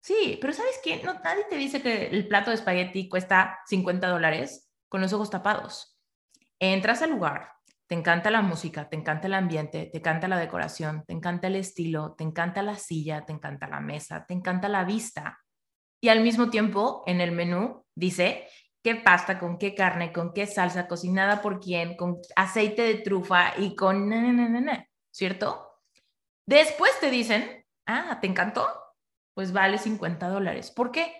Sí, pero ¿sabes qué? No, nadie te dice que el plato de espagueti cuesta 50 dólares con los ojos tapados. Entras al lugar, te encanta la música, te encanta el ambiente, te encanta la decoración, te encanta el estilo, te encanta la silla, te encanta la mesa, te encanta la vista. Y al mismo tiempo, en el menú dice qué pasta, con qué carne, con qué salsa, cocinada por quién, con aceite de trufa y con... ¿Cierto? Después te dicen, ah, ¿te encantó? Pues vale 50 dólares. ¿Por qué?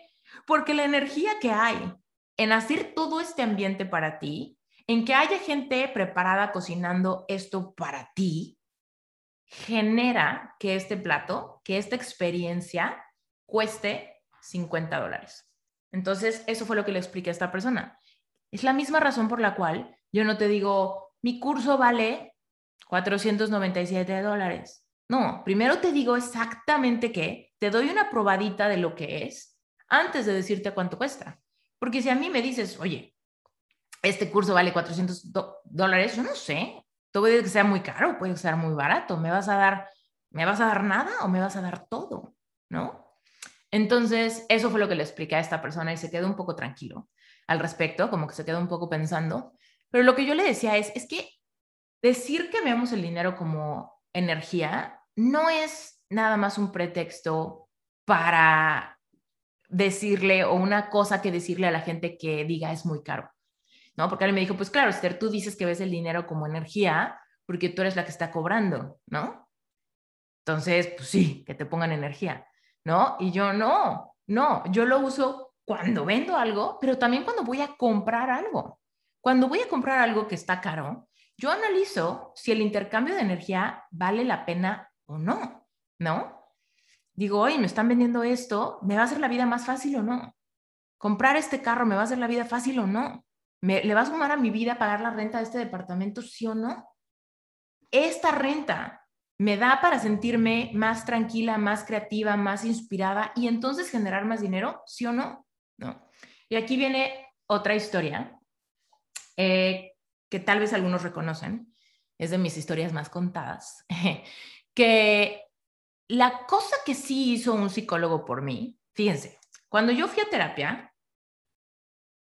Porque la energía que hay en hacer todo este ambiente para ti en que haya gente preparada cocinando esto para ti, genera que este plato, que esta experiencia cueste 50 dólares. Entonces, eso fue lo que le expliqué a esta persona. Es la misma razón por la cual yo no te digo, mi curso vale 497 dólares. No, primero te digo exactamente qué, te doy una probadita de lo que es antes de decirte cuánto cuesta. Porque si a mí me dices, oye, este curso vale 400 dólares, yo no sé, puede que sea muy caro, puede ser muy barato, me vas a dar, me vas a dar nada o me vas a dar todo, ¿no? Entonces, eso fue lo que le expliqué a esta persona y se quedó un poco tranquilo al respecto, como que se quedó un poco pensando, pero lo que yo le decía es, es que decir que veamos el dinero como energía no es nada más un pretexto para decirle o una cosa que decirle a la gente que diga es muy caro. ¿no? Porque él me dijo, pues claro, Esther, tú dices que ves el dinero como energía porque tú eres la que está cobrando, ¿no? Entonces, pues sí, que te pongan energía, ¿no? Y yo no, no, yo lo uso cuando vendo algo, pero también cuando voy a comprar algo. Cuando voy a comprar algo que está caro, yo analizo si el intercambio de energía vale la pena o no, ¿no? Digo, oye, me están vendiendo esto, ¿me va a hacer la vida más fácil o no? Comprar este carro, ¿me va a hacer la vida fácil o no? ¿Le va a sumar a mi vida pagar la renta de este departamento, sí o no? Esta renta me da para sentirme más tranquila, más creativa, más inspirada y entonces generar más dinero, sí o no? ¿No? Y aquí viene otra historia eh, que tal vez algunos reconocen, es de mis historias más contadas, [laughs] que la cosa que sí hizo un psicólogo por mí, fíjense, cuando yo fui a terapia,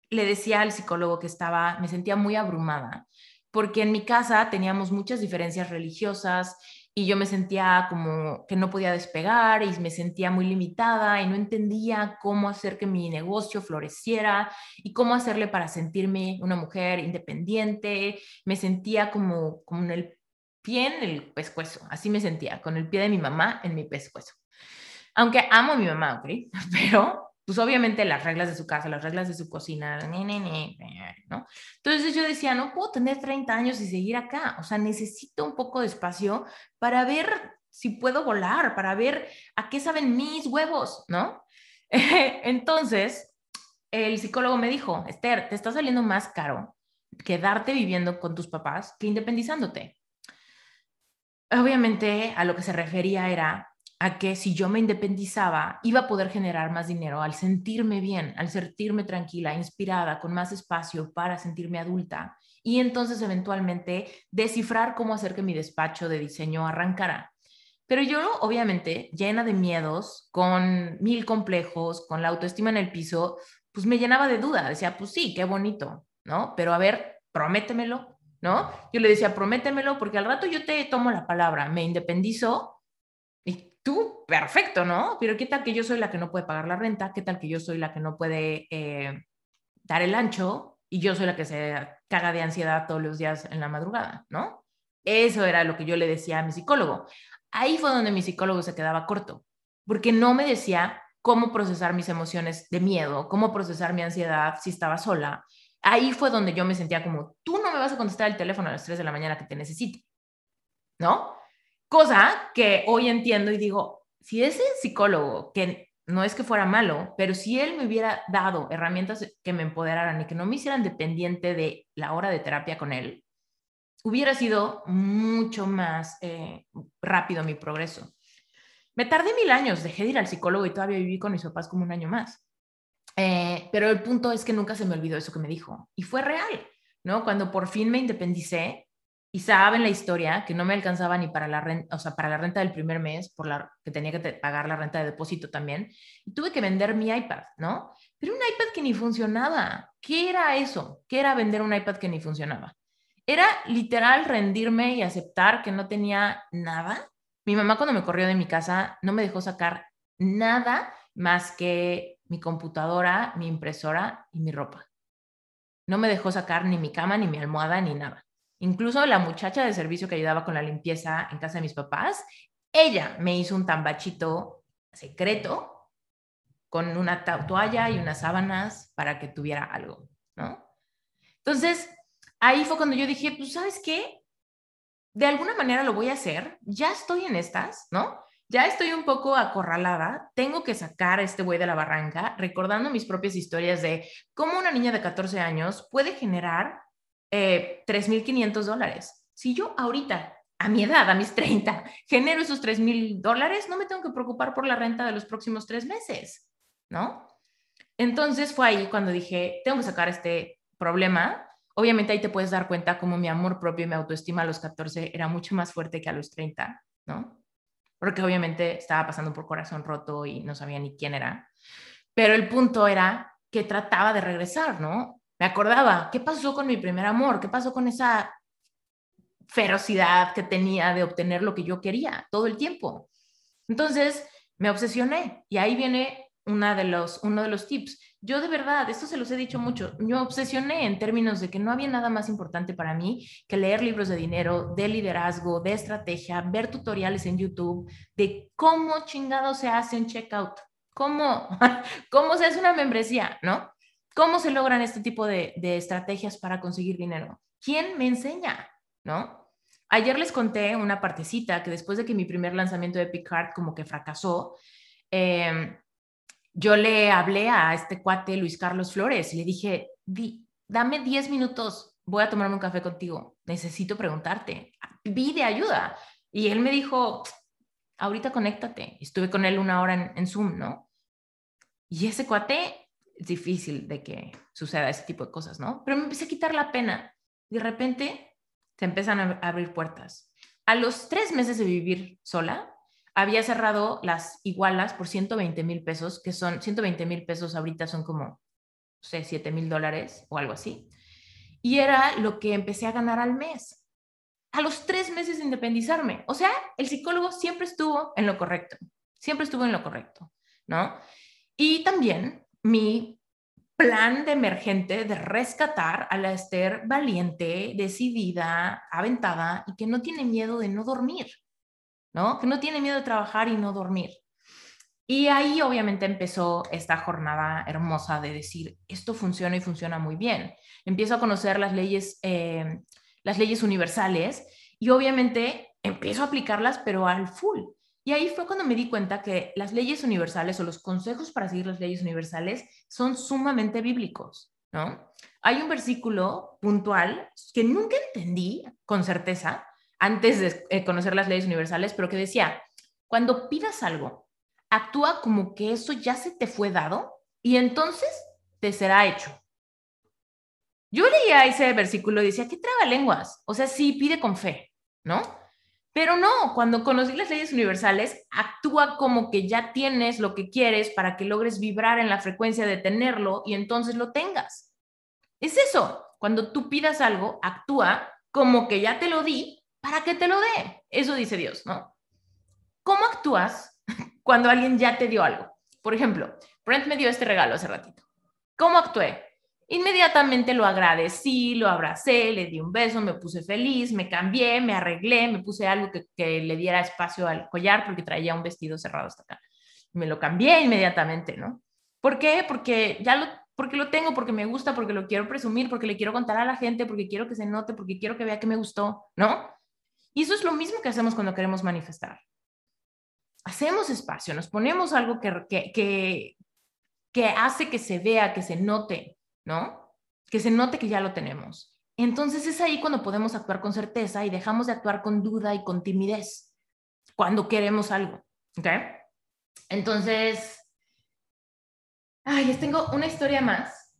le decía al psicólogo que estaba, me sentía muy abrumada, porque en mi casa teníamos muchas diferencias religiosas y yo me sentía como que no podía despegar y me sentía muy limitada y no entendía cómo hacer que mi negocio floreciera y cómo hacerle para sentirme una mujer independiente. Me sentía como, como en el pie en el pescuezo, así me sentía, con el pie de mi mamá en mi pescuezo. Aunque amo a mi mamá, ¿ok? [laughs] Pero pues obviamente las reglas de su casa, las reglas de su cocina, ¿no? Entonces yo decía, no puedo tener 30 años y seguir acá, o sea, necesito un poco de espacio para ver si puedo volar, para ver a qué saben mis huevos, ¿no? [laughs] Entonces, el psicólogo me dijo, Esther, te está saliendo más caro quedarte viviendo con tus papás que independizándote. Obviamente a lo que se refería era, a que si yo me independizaba iba a poder generar más dinero al sentirme bien, al sentirme tranquila, inspirada, con más espacio para sentirme adulta y entonces eventualmente descifrar cómo hacer que mi despacho de diseño arrancara. Pero yo, obviamente, llena de miedos, con mil complejos, con la autoestima en el piso, pues me llenaba de duda. Decía, pues sí, qué bonito, ¿no? Pero a ver, prométemelo, ¿no? Yo le decía, prométemelo porque al rato yo te tomo la palabra, me independizo tú, perfecto, ¿no? Pero ¿qué tal que yo soy la que no puede pagar la renta? ¿Qué tal que yo soy la que no puede eh, dar el ancho? y yo soy la que se caga de ansiedad todos los días en la madrugada, ¿no? Eso era lo que yo le decía a mi psicólogo. Ahí fue donde mi psicólogo se quedaba corto, porque no me decía cómo procesar mis emociones de miedo, cómo procesar mi ansiedad si estaba sola. Ahí fue donde yo me sentía como, tú no me vas a contestar el teléfono a las 3 de la mañana que te necesito, ¿no? Cosa que hoy entiendo y digo, si ese psicólogo, que no es que fuera malo, pero si él me hubiera dado herramientas que me empoderaran y que no me hicieran dependiente de la hora de terapia con él, hubiera sido mucho más eh, rápido mi progreso. Me tardé mil años, dejé de ir al psicólogo y todavía viví con mis papás como un año más. Eh, pero el punto es que nunca se me olvidó eso que me dijo. Y fue real, ¿no? Cuando por fin me independicé, y saben la historia que no me alcanzaba ni para la renta, o sea, para la renta del primer mes, por la que tenía que pagar la renta de depósito también, y tuve que vender mi iPad, ¿no? Pero un iPad que ni funcionaba. ¿Qué era eso? ¿Qué era vender un iPad que ni funcionaba? Era literal rendirme y aceptar que no tenía nada. Mi mamá cuando me corrió de mi casa no me dejó sacar nada más que mi computadora, mi impresora y mi ropa. No me dejó sacar ni mi cama, ni mi almohada, ni nada. Incluso la muchacha de servicio que ayudaba con la limpieza en casa de mis papás, ella me hizo un tambachito secreto con una toalla y unas sábanas para que tuviera algo, ¿no? Entonces, ahí fue cuando yo dije, pues, ¿sabes qué? De alguna manera lo voy a hacer, ya estoy en estas, ¿no? Ya estoy un poco acorralada, tengo que sacar a este güey de la barranca, recordando mis propias historias de cómo una niña de 14 años puede generar eh, 3.500 dólares. Si yo ahorita, a mi edad, a mis 30, genero esos 3.000 dólares, no me tengo que preocupar por la renta de los próximos tres meses, ¿no? Entonces fue ahí cuando dije, tengo que sacar este problema. Obviamente ahí te puedes dar cuenta cómo mi amor propio y mi autoestima a los 14 era mucho más fuerte que a los 30, ¿no? Porque obviamente estaba pasando por corazón roto y no sabía ni quién era. Pero el punto era que trataba de regresar, ¿no? Me acordaba, ¿qué pasó con mi primer amor? ¿Qué pasó con esa ferocidad que tenía de obtener lo que yo quería todo el tiempo? Entonces, me obsesioné y ahí viene una de los, uno de los tips. Yo de verdad, esto se los he dicho mucho, yo obsesioné en términos de que no había nada más importante para mí que leer libros de dinero, de liderazgo, de estrategia, ver tutoriales en YouTube de cómo chingado se hace un checkout, cómo, [laughs] cómo se hace una membresía, ¿no? ¿Cómo se logran este tipo de, estrategias para conseguir dinero? ¿Quién me enseña? ¿No? Ayer les conté una partecita que después de que mi primer lanzamiento de Picard como que fracasó, em, yo le hablé a este cuate Luis Carlos Flores y le dije, dame 10 minutos, voy a tomarme un café contigo, necesito preguntarte, de ayuda. Y él me dijo, ahorita conéctate. Estuve con él una hora en, en Zoom, ¿no? Y ese cuate es difícil de que suceda ese tipo de cosas, ¿no? Pero me empecé a quitar la pena. De repente se empiezan a abrir puertas. A los tres meses de vivir sola, había cerrado las igualas por 120 mil pesos, que son 120 mil pesos ahorita son como, no sé, 7 mil dólares o algo así. Y era lo que empecé a ganar al mes. A los tres meses de independizarme. O sea, el psicólogo siempre estuvo en lo correcto. Siempre estuvo en lo correcto, ¿no? Y también mi plan de emergente de rescatar a la Esther valiente, decidida, aventada y que no tiene miedo de no dormir, ¿no? Que no tiene miedo de trabajar y no dormir. Y ahí obviamente empezó esta jornada hermosa de decir, esto funciona y funciona muy bien. Empiezo a conocer las leyes, eh, las leyes universales y obviamente empiezo a aplicarlas, pero al full. Y ahí fue cuando me di cuenta que las leyes universales o los consejos para seguir las leyes universales son sumamente bíblicos, ¿no? Hay un versículo puntual que nunca entendí con certeza antes de eh, conocer las leyes universales, pero que decía, cuando pidas algo, actúa como que eso ya se te fue dado y entonces te será hecho. Yo leía ese versículo y decía, ¿qué traba lenguas? O sea, sí, pide con fe, ¿no? Pero no, cuando conocí las leyes universales, actúa como que ya tienes lo que quieres para que logres vibrar en la frecuencia de tenerlo y entonces lo tengas. Es eso, cuando tú pidas algo, actúa como que ya te lo di para que te lo dé. Eso dice Dios, ¿no? ¿Cómo actúas [laughs] cuando alguien ya te dio algo? Por ejemplo, Brent me dio este regalo hace ratito. ¿Cómo actué? Inmediatamente lo agradecí, lo abracé, le di un beso, me puse feliz, me cambié, me arreglé, me puse algo que, que le diera espacio al collar porque traía un vestido cerrado hasta acá. Me lo cambié inmediatamente, ¿no? ¿Por qué? Porque ya lo, porque lo tengo, porque me gusta, porque lo quiero presumir, porque le quiero contar a la gente, porque quiero que se note, porque quiero que vea que me gustó, ¿no? Y eso es lo mismo que hacemos cuando queremos manifestar. Hacemos espacio, nos ponemos algo que, que, que, que hace que se vea, que se note, ¿no? Que se note que ya lo tenemos. Entonces es ahí cuando podemos actuar con certeza y dejamos de actuar con duda y con timidez cuando queremos algo, ¿ok? Entonces, ay, les tengo una historia más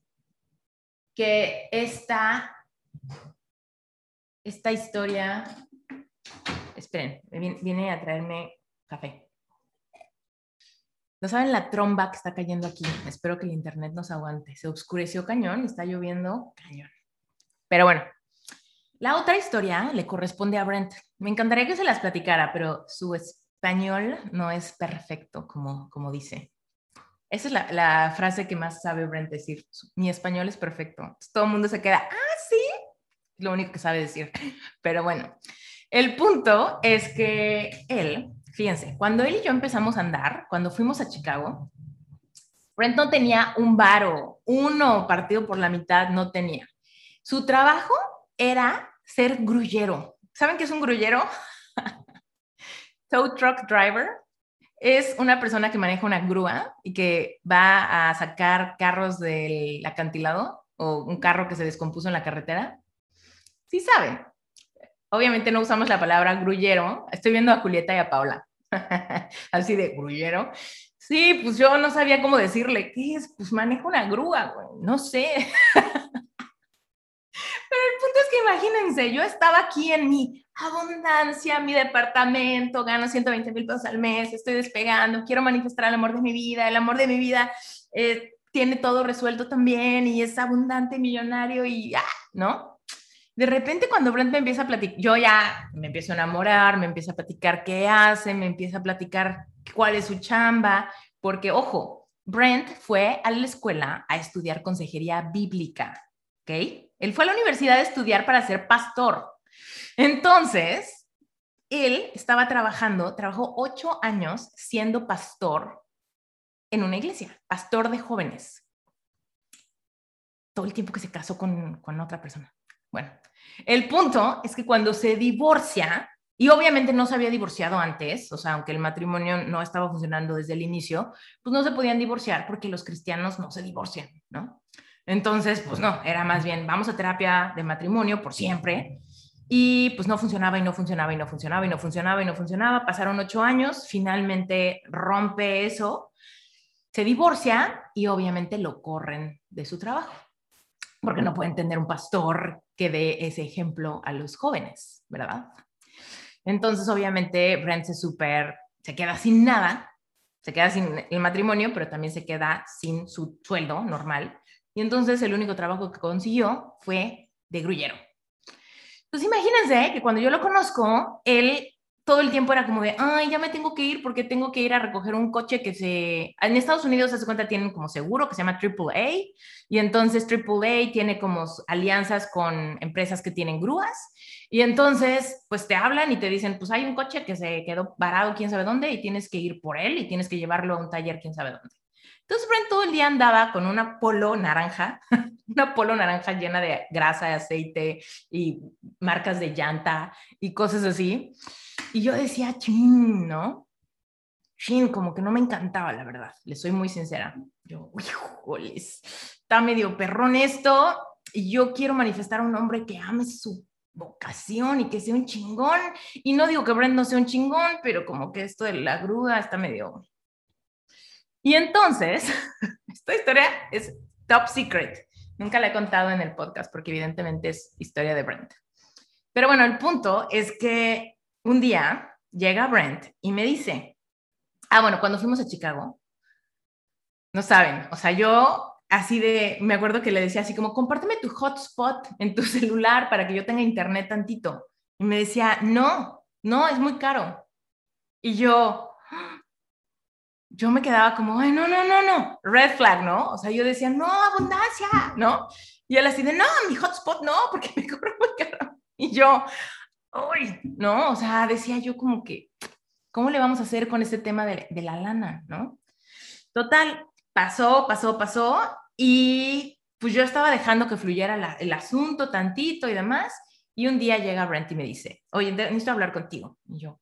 que esta, esta historia, esperen, viene a traerme café. No saben la tromba que está cayendo aquí. Espero que el internet nos aguante. Se oscureció cañón está lloviendo cañón. Pero bueno, la otra historia le corresponde a Brent. Me encantaría que se las platicara, pero su español no es perfecto, como, como dice. Esa es la, la frase que más sabe Brent decir. Mi español es perfecto. Todo el mundo se queda, ah, sí. Lo único que sabe decir. [laughs] Pero bueno, el punto es que él Fíjense, cuando él y yo empezamos a andar, cuando fuimos a Chicago, Brent no tenía un varo, uno partido por la mitad no tenía. Su trabajo era ser grullero. ¿Saben qué es un grullero? [laughs] Tow truck driver. Es una persona que maneja una grúa y que va a sacar carros del acantilado o un carro que se descompuso en la carretera. Sí sabe. Obviamente no usamos la palabra grullero. Estoy viendo a Julieta y a Paula. [laughs] Así de grullero. Sí, pues yo no sabía cómo decirle, ¿qué es? Pues manejo una grúa, güey, no sé. [laughs] Pero el punto es que imagínense, yo estaba aquí en mi abundancia, mi departamento, gano 120 mil pesos al mes, estoy despegando, quiero manifestar el amor de mi vida, el amor de mi vida eh, tiene todo resuelto también y es abundante, millonario y ya, ¿no? De repente cuando Brent me empieza a platicar, yo ya me empiezo a enamorar, me empieza a platicar qué hace, me empieza a platicar cuál es su chamba, porque ojo, Brent fue a la escuela a estudiar consejería bíblica, ¿ok? Él fue a la universidad a estudiar para ser pastor. Entonces, él estaba trabajando, trabajó ocho años siendo pastor en una iglesia, pastor de jóvenes. Todo el tiempo que se casó con, con otra persona. Bueno, el punto es que cuando se divorcia, y obviamente no se había divorciado antes, o sea, aunque el matrimonio no estaba funcionando desde el inicio, pues no se podían divorciar porque los cristianos no se divorcian, ¿no? Entonces, pues no, era más bien, vamos a terapia de matrimonio por siempre. Y pues no funcionaba y no funcionaba y no funcionaba y no funcionaba y no funcionaba. Pasaron ocho años, finalmente rompe eso, se divorcia y obviamente lo corren de su trabajo porque no pueden tener un pastor que dé ese ejemplo a los jóvenes, ¿verdad? Entonces, obviamente, Brent se super, se queda sin nada, se queda sin el matrimonio, pero también se queda sin su sueldo normal. Y entonces el único trabajo que consiguió fue de grullero. Entonces, imagínense que cuando yo lo conozco, él todo el tiempo era como de, ay, ya me tengo que ir porque tengo que ir a recoger un coche que se... En Estados Unidos, se cuenta, tienen como seguro que se llama AAA y entonces AAA tiene como alianzas con empresas que tienen grúas y entonces pues te hablan y te dicen, pues hay un coche que se quedó varado quién sabe dónde y tienes que ir por él y tienes que llevarlo a un taller quién sabe dónde. Entonces Brent todo el día andaba con una polo naranja, [laughs] una polo naranja llena de grasa, de aceite y marcas de llanta y cosas así. Y yo decía, chin, ¿no? Chin, como que no me encantaba, la verdad. Le soy muy sincera. Yo, uy, está medio perrón esto. Y yo quiero manifestar a un hombre que ame su vocación y que sea un chingón. Y no digo que Brent no sea un chingón, pero como que esto de la grúa está medio... Y entonces, [laughs] esta historia es top secret. Nunca la he contado en el podcast porque evidentemente es historia de Brent. Pero bueno, el punto es que un día llega Brent y me dice, ah, bueno, cuando fuimos a Chicago, no saben, o sea, yo así de, me acuerdo que le decía así como, compárteme tu hotspot en tu [laughs] celular para que yo tenga internet tantito. Y me decía, no, no, es muy caro. Y yo, yo me quedaba como, ay, no, no, no, no, red flag, ¿no? O sea, yo decía, no, abundancia, ¿no? Y él así de, no, mi hotspot no, [laughs] porque me cobro muy caro. Y yo, uy, no, o sea, decía yo como que, ¿cómo le vamos a hacer con este tema de, de la lana, ¿no? Total, pasó, pasó, pasó, y pues yo estaba dejando que fluyera el asunto tantito y demás, y un día llega Brent y me dice, oye, necesito hablar contigo. Y yo,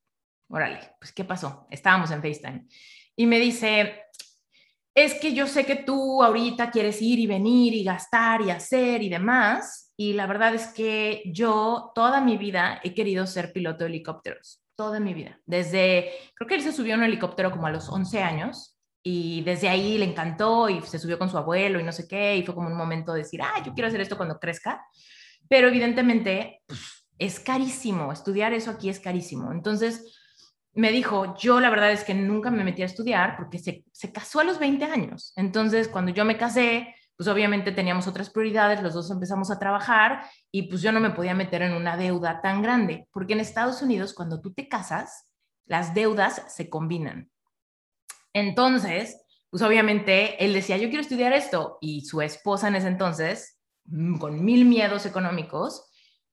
órale, pues ¿qué pasó? Estábamos en FaceTime. Y me dice, es que yo sé que tú ahorita quieres ir y venir y gastar y hacer y demás. Y la verdad es que yo toda mi vida he querido ser piloto de helicópteros, toda mi vida. Desde, creo que él se subió en un helicóptero como a los 11 años y desde ahí le encantó y se subió con su abuelo y no sé qué. Y fue como un momento de decir, ah, yo quiero hacer esto cuando crezca. Pero evidentemente pues, es carísimo, estudiar eso aquí es carísimo. Entonces, me dijo, yo la verdad es que nunca me metí a estudiar porque se, se, casó a los 20 años. Entonces, cuando yo me casé, pues obviamente teníamos otras prioridades, los dos empezamos a trabajar y pues yo no me podía meter en una deuda tan grande, porque en Estados Unidos cuando tú te casas, las deudas se combinan. Entonces, pues obviamente él decía, yo quiero estudiar esto y su esposa en ese entonces, mm, con mil miedos económicos,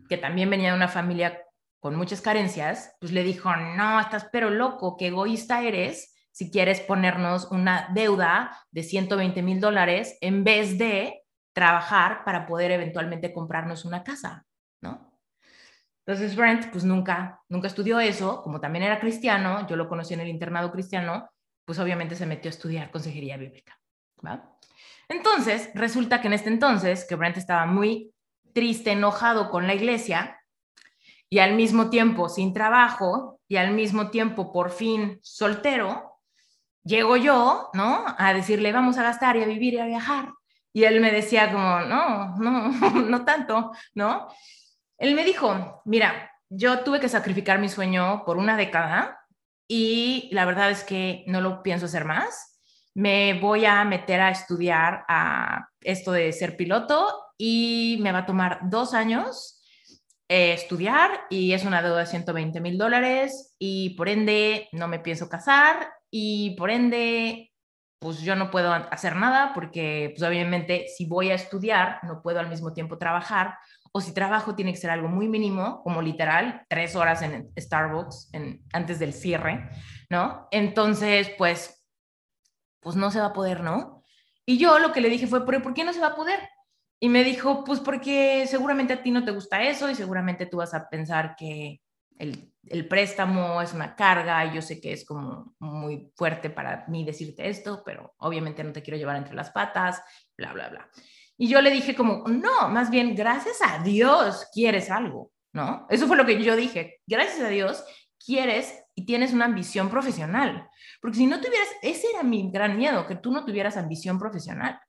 que también venía de una familia con muchas carencias, pues le dijo, no, estás pero loco, qué egoísta eres si quieres ponernos una deuda de 120 mil dólares en vez de trabajar para poder eventualmente comprarnos una casa, ¿no? Entonces Brent, pues nunca, nunca estudió eso, como también era cristiano, yo lo conocí en el internado cristiano, pues obviamente se metió a estudiar consejería bíblica. Entonces, resulta que en este entonces, que Brent estaba muy triste, enojado con la iglesia, y al mismo tiempo sin trabajo y al mismo tiempo por fin soltero, llego yo, ¿no? A decirle, vamos a gastar y a vivir y a viajar. Y él me decía como, no, no, [laughs] no tanto, ¿no? Él me dijo, mira, yo tuve que sacrificar mi sueño por una década y la verdad es que no lo pienso hacer más. Me voy a meter a estudiar a esto de ser piloto y me va a tomar dos años eh, estudiar y es una deuda de 120 mil dólares y por ende no me pienso casar y por ende pues yo no puedo hacer nada porque pues obviamente si voy a estudiar no puedo al mismo tiempo trabajar o si trabajo tiene que ser algo muy mínimo como literal tres horas en Starbucks en, antes del cierre, ¿no? Entonces pues pues no se va a poder, ¿no? Y yo lo que le dije fue, ¿por qué no se va a poder? Y me dijo, pues porque seguramente a ti no te gusta eso y seguramente tú vas a pensar que el, el, préstamo es una carga y yo sé que es como muy fuerte para mí decirte esto, pero obviamente no te quiero llevar entre las patas, bla, bla, bla. Y yo le dije como, no, más bien, gracias a Dios quieres algo, ¿no? Eso fue lo que yo dije, gracias a Dios quieres y tienes una ambición profesional, porque si no tuvieras, ese era mi gran miedo, que tú no tuvieras ambición profesional,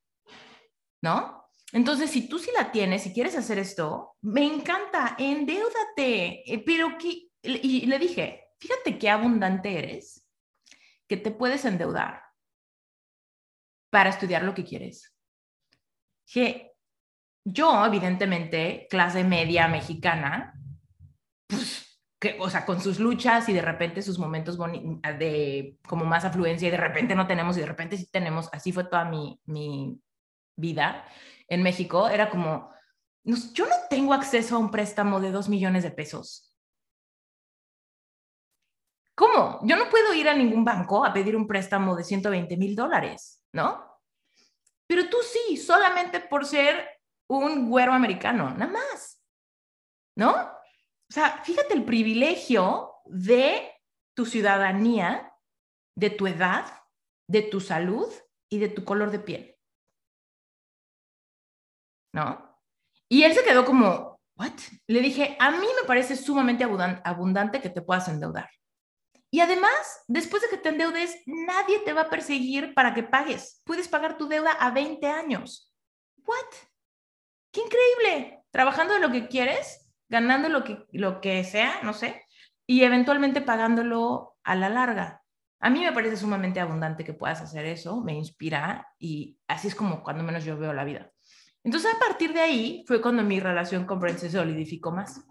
¿no? Entonces, si tú sí la tienes, si quieres hacer esto, me encanta, endeudate. Eh, pero que, y le dije, fíjate qué abundante eres, que te puedes endeudar para estudiar lo que quieres. Que yo, evidentemente, clase media mexicana, pues, que, o sea, con sus luchas y de repente sus momentos de como más afluencia y de repente no tenemos y de repente sí tenemos, así fue toda mi, mi vida en México, era como, yo no tengo acceso a un préstamo de dos millones de pesos. ¿Cómo? Yo no puedo ir a ningún banco a pedir un préstamo de 120 mil dólares, ¿no? Pero tú sí, solamente por ser un güero americano, nada más, ¿no? O sea, fíjate el privilegio de tu ciudadanía, de tu edad, de tu salud y de tu color de piel. ¿no? Y él se quedó como, ¿what? Le dije, a mí me parece sumamente abundante que te puedas endeudar. Y además, después de que te endeudes, nadie te va a perseguir para que pagues. Puedes pagar tu deuda a 20 años. ¿What? ¡Qué increíble! Trabajando lo que quieres, ganando lo que, lo que sea, no sé, y eventualmente pagándolo a la larga. A mí me parece sumamente abundante que puedas hacer eso, me inspira y así es como cuando menos yo veo la vida. Entonces, a partir de ahí fue cuando mi relación con Brent se solidificó más.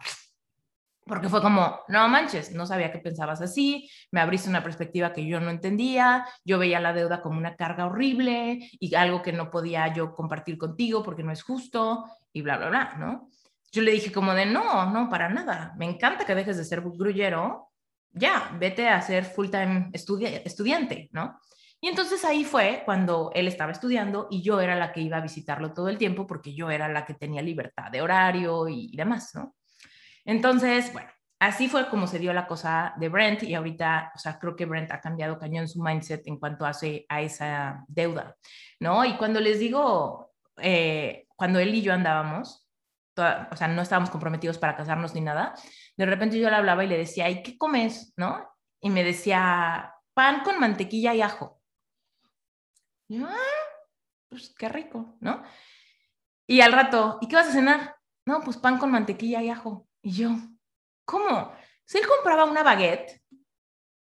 Porque fue como, no manches, no sabía que pensabas así, me abriste una perspectiva que yo no entendía, yo veía la deuda como una carga horrible y algo que no podía yo compartir contigo porque no es justo y bla, bla, bla, ¿no? Yo le dije como de, no, no, para nada, me encanta que dejes de ser grullero, ya, vete a ser full-time estudiante, ¿no? Y entonces ahí fue cuando él estaba estudiando y yo era la que iba a visitarlo todo el tiempo porque yo era la que tenía libertad de horario y demás, ¿no? Entonces, bueno, así fue como se dio la cosa de Brent y ahorita, o sea, creo que Brent ha cambiado cañón su mindset en cuanto hace a esa deuda, ¿no? Y cuando les digo, eh, cuando él y yo andábamos, o sea, no estábamos comprometidos para casarnos ni nada, de repente yo le hablaba y le decía, ¿y qué comes? ¿No? Y me decía, pan con mantequilla y ajo. Yo, ah, pues qué rico, ¿no? Y al rato, ¿y qué vas a cenar? No, pues pan con mantequilla y ajo. Y yo, ¿cómo? Si él compraba una baguette,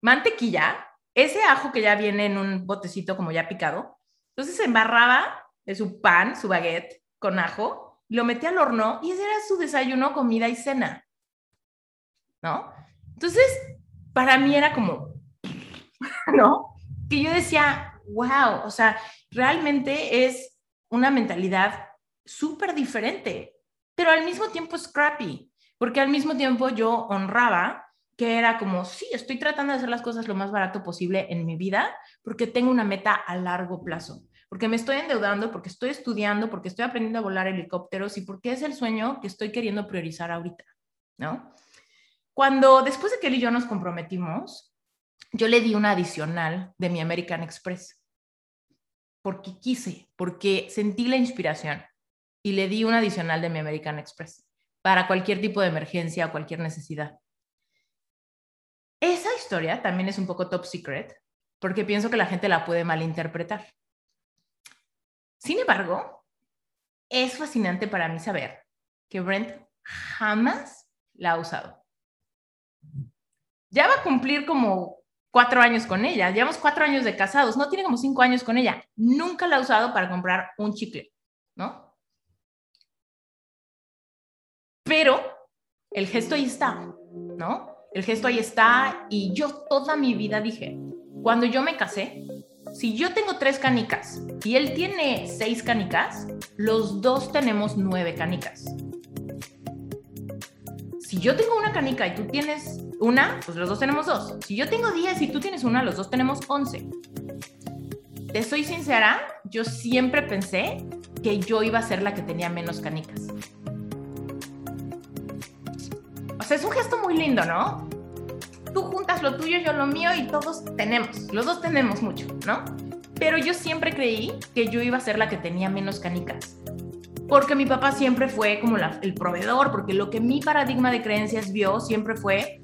mantequilla, ese ajo que ya viene en un botecito como ya picado, entonces se embarraba de su pan, su baguette con ajo, lo metía al horno y ese era su desayuno, comida y cena. ¿No? Entonces, para mí era como, [laughs] ¿no? Que yo decía, wow, o sea, realmente es una mentalidad súper diferente, pero al mismo tiempo scrappy porque al mismo tiempo yo honraba que era como, sí, estoy tratando de hacer las cosas lo más barato posible en mi vida porque tengo una meta a largo plazo, porque me estoy endeudando, porque estoy estudiando, porque estoy aprendiendo a volar helicópteros y porque es el sueño que estoy queriendo priorizar ahorita, ¿no? Cuando después de que él y yo nos comprometimos, yo le di una adicional de mi American Express, porque quise, porque sentí la inspiración y le di una adicional de mi American Express para cualquier tipo de emergencia o cualquier necesidad. Esa historia también es un poco top secret porque pienso que la gente la puede malinterpretar. Sin embargo, es fascinante para mí saber que Brent jamás la ha usado. Ya va a cumplir como cuatro años con ella, llevamos cuatro años de casados, no tiene como cinco años con ella, nunca la ha usado para comprar un chicle, ¿no? Pero el gesto ahí está, ¿no? El gesto ahí está y yo toda mi vida dije, cuando yo me casé, si yo tengo tres canicas y él tiene seis canicas, los dos tenemos nueve canicas. Si yo tengo una canica y tú tienes una, pues los dos tenemos dos. Si yo tengo diez y tú tienes una, los dos tenemos once. Te soy sincera, yo siempre pensé que yo iba a ser la que tenía menos canicas. Sea, es un gesto muy lindo, ¿no? Tú juntas lo tuyo, yo lo mío y todos tenemos, los dos tenemos mucho, ¿no? Pero yo siempre creí que yo iba a ser la que tenía menos canicas. Porque mi papá siempre fue como el proveedor, porque lo que mi paradigma de creencias vio siempre fue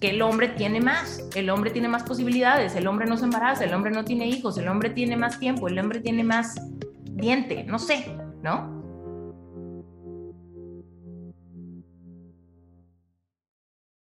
que el hombre tiene más, el hombre tiene más posibilidades, el hombre no se embaraza, el hombre no tiene hijos, el hombre tiene más tiempo, el hombre tiene más diente, no sé, ¿no?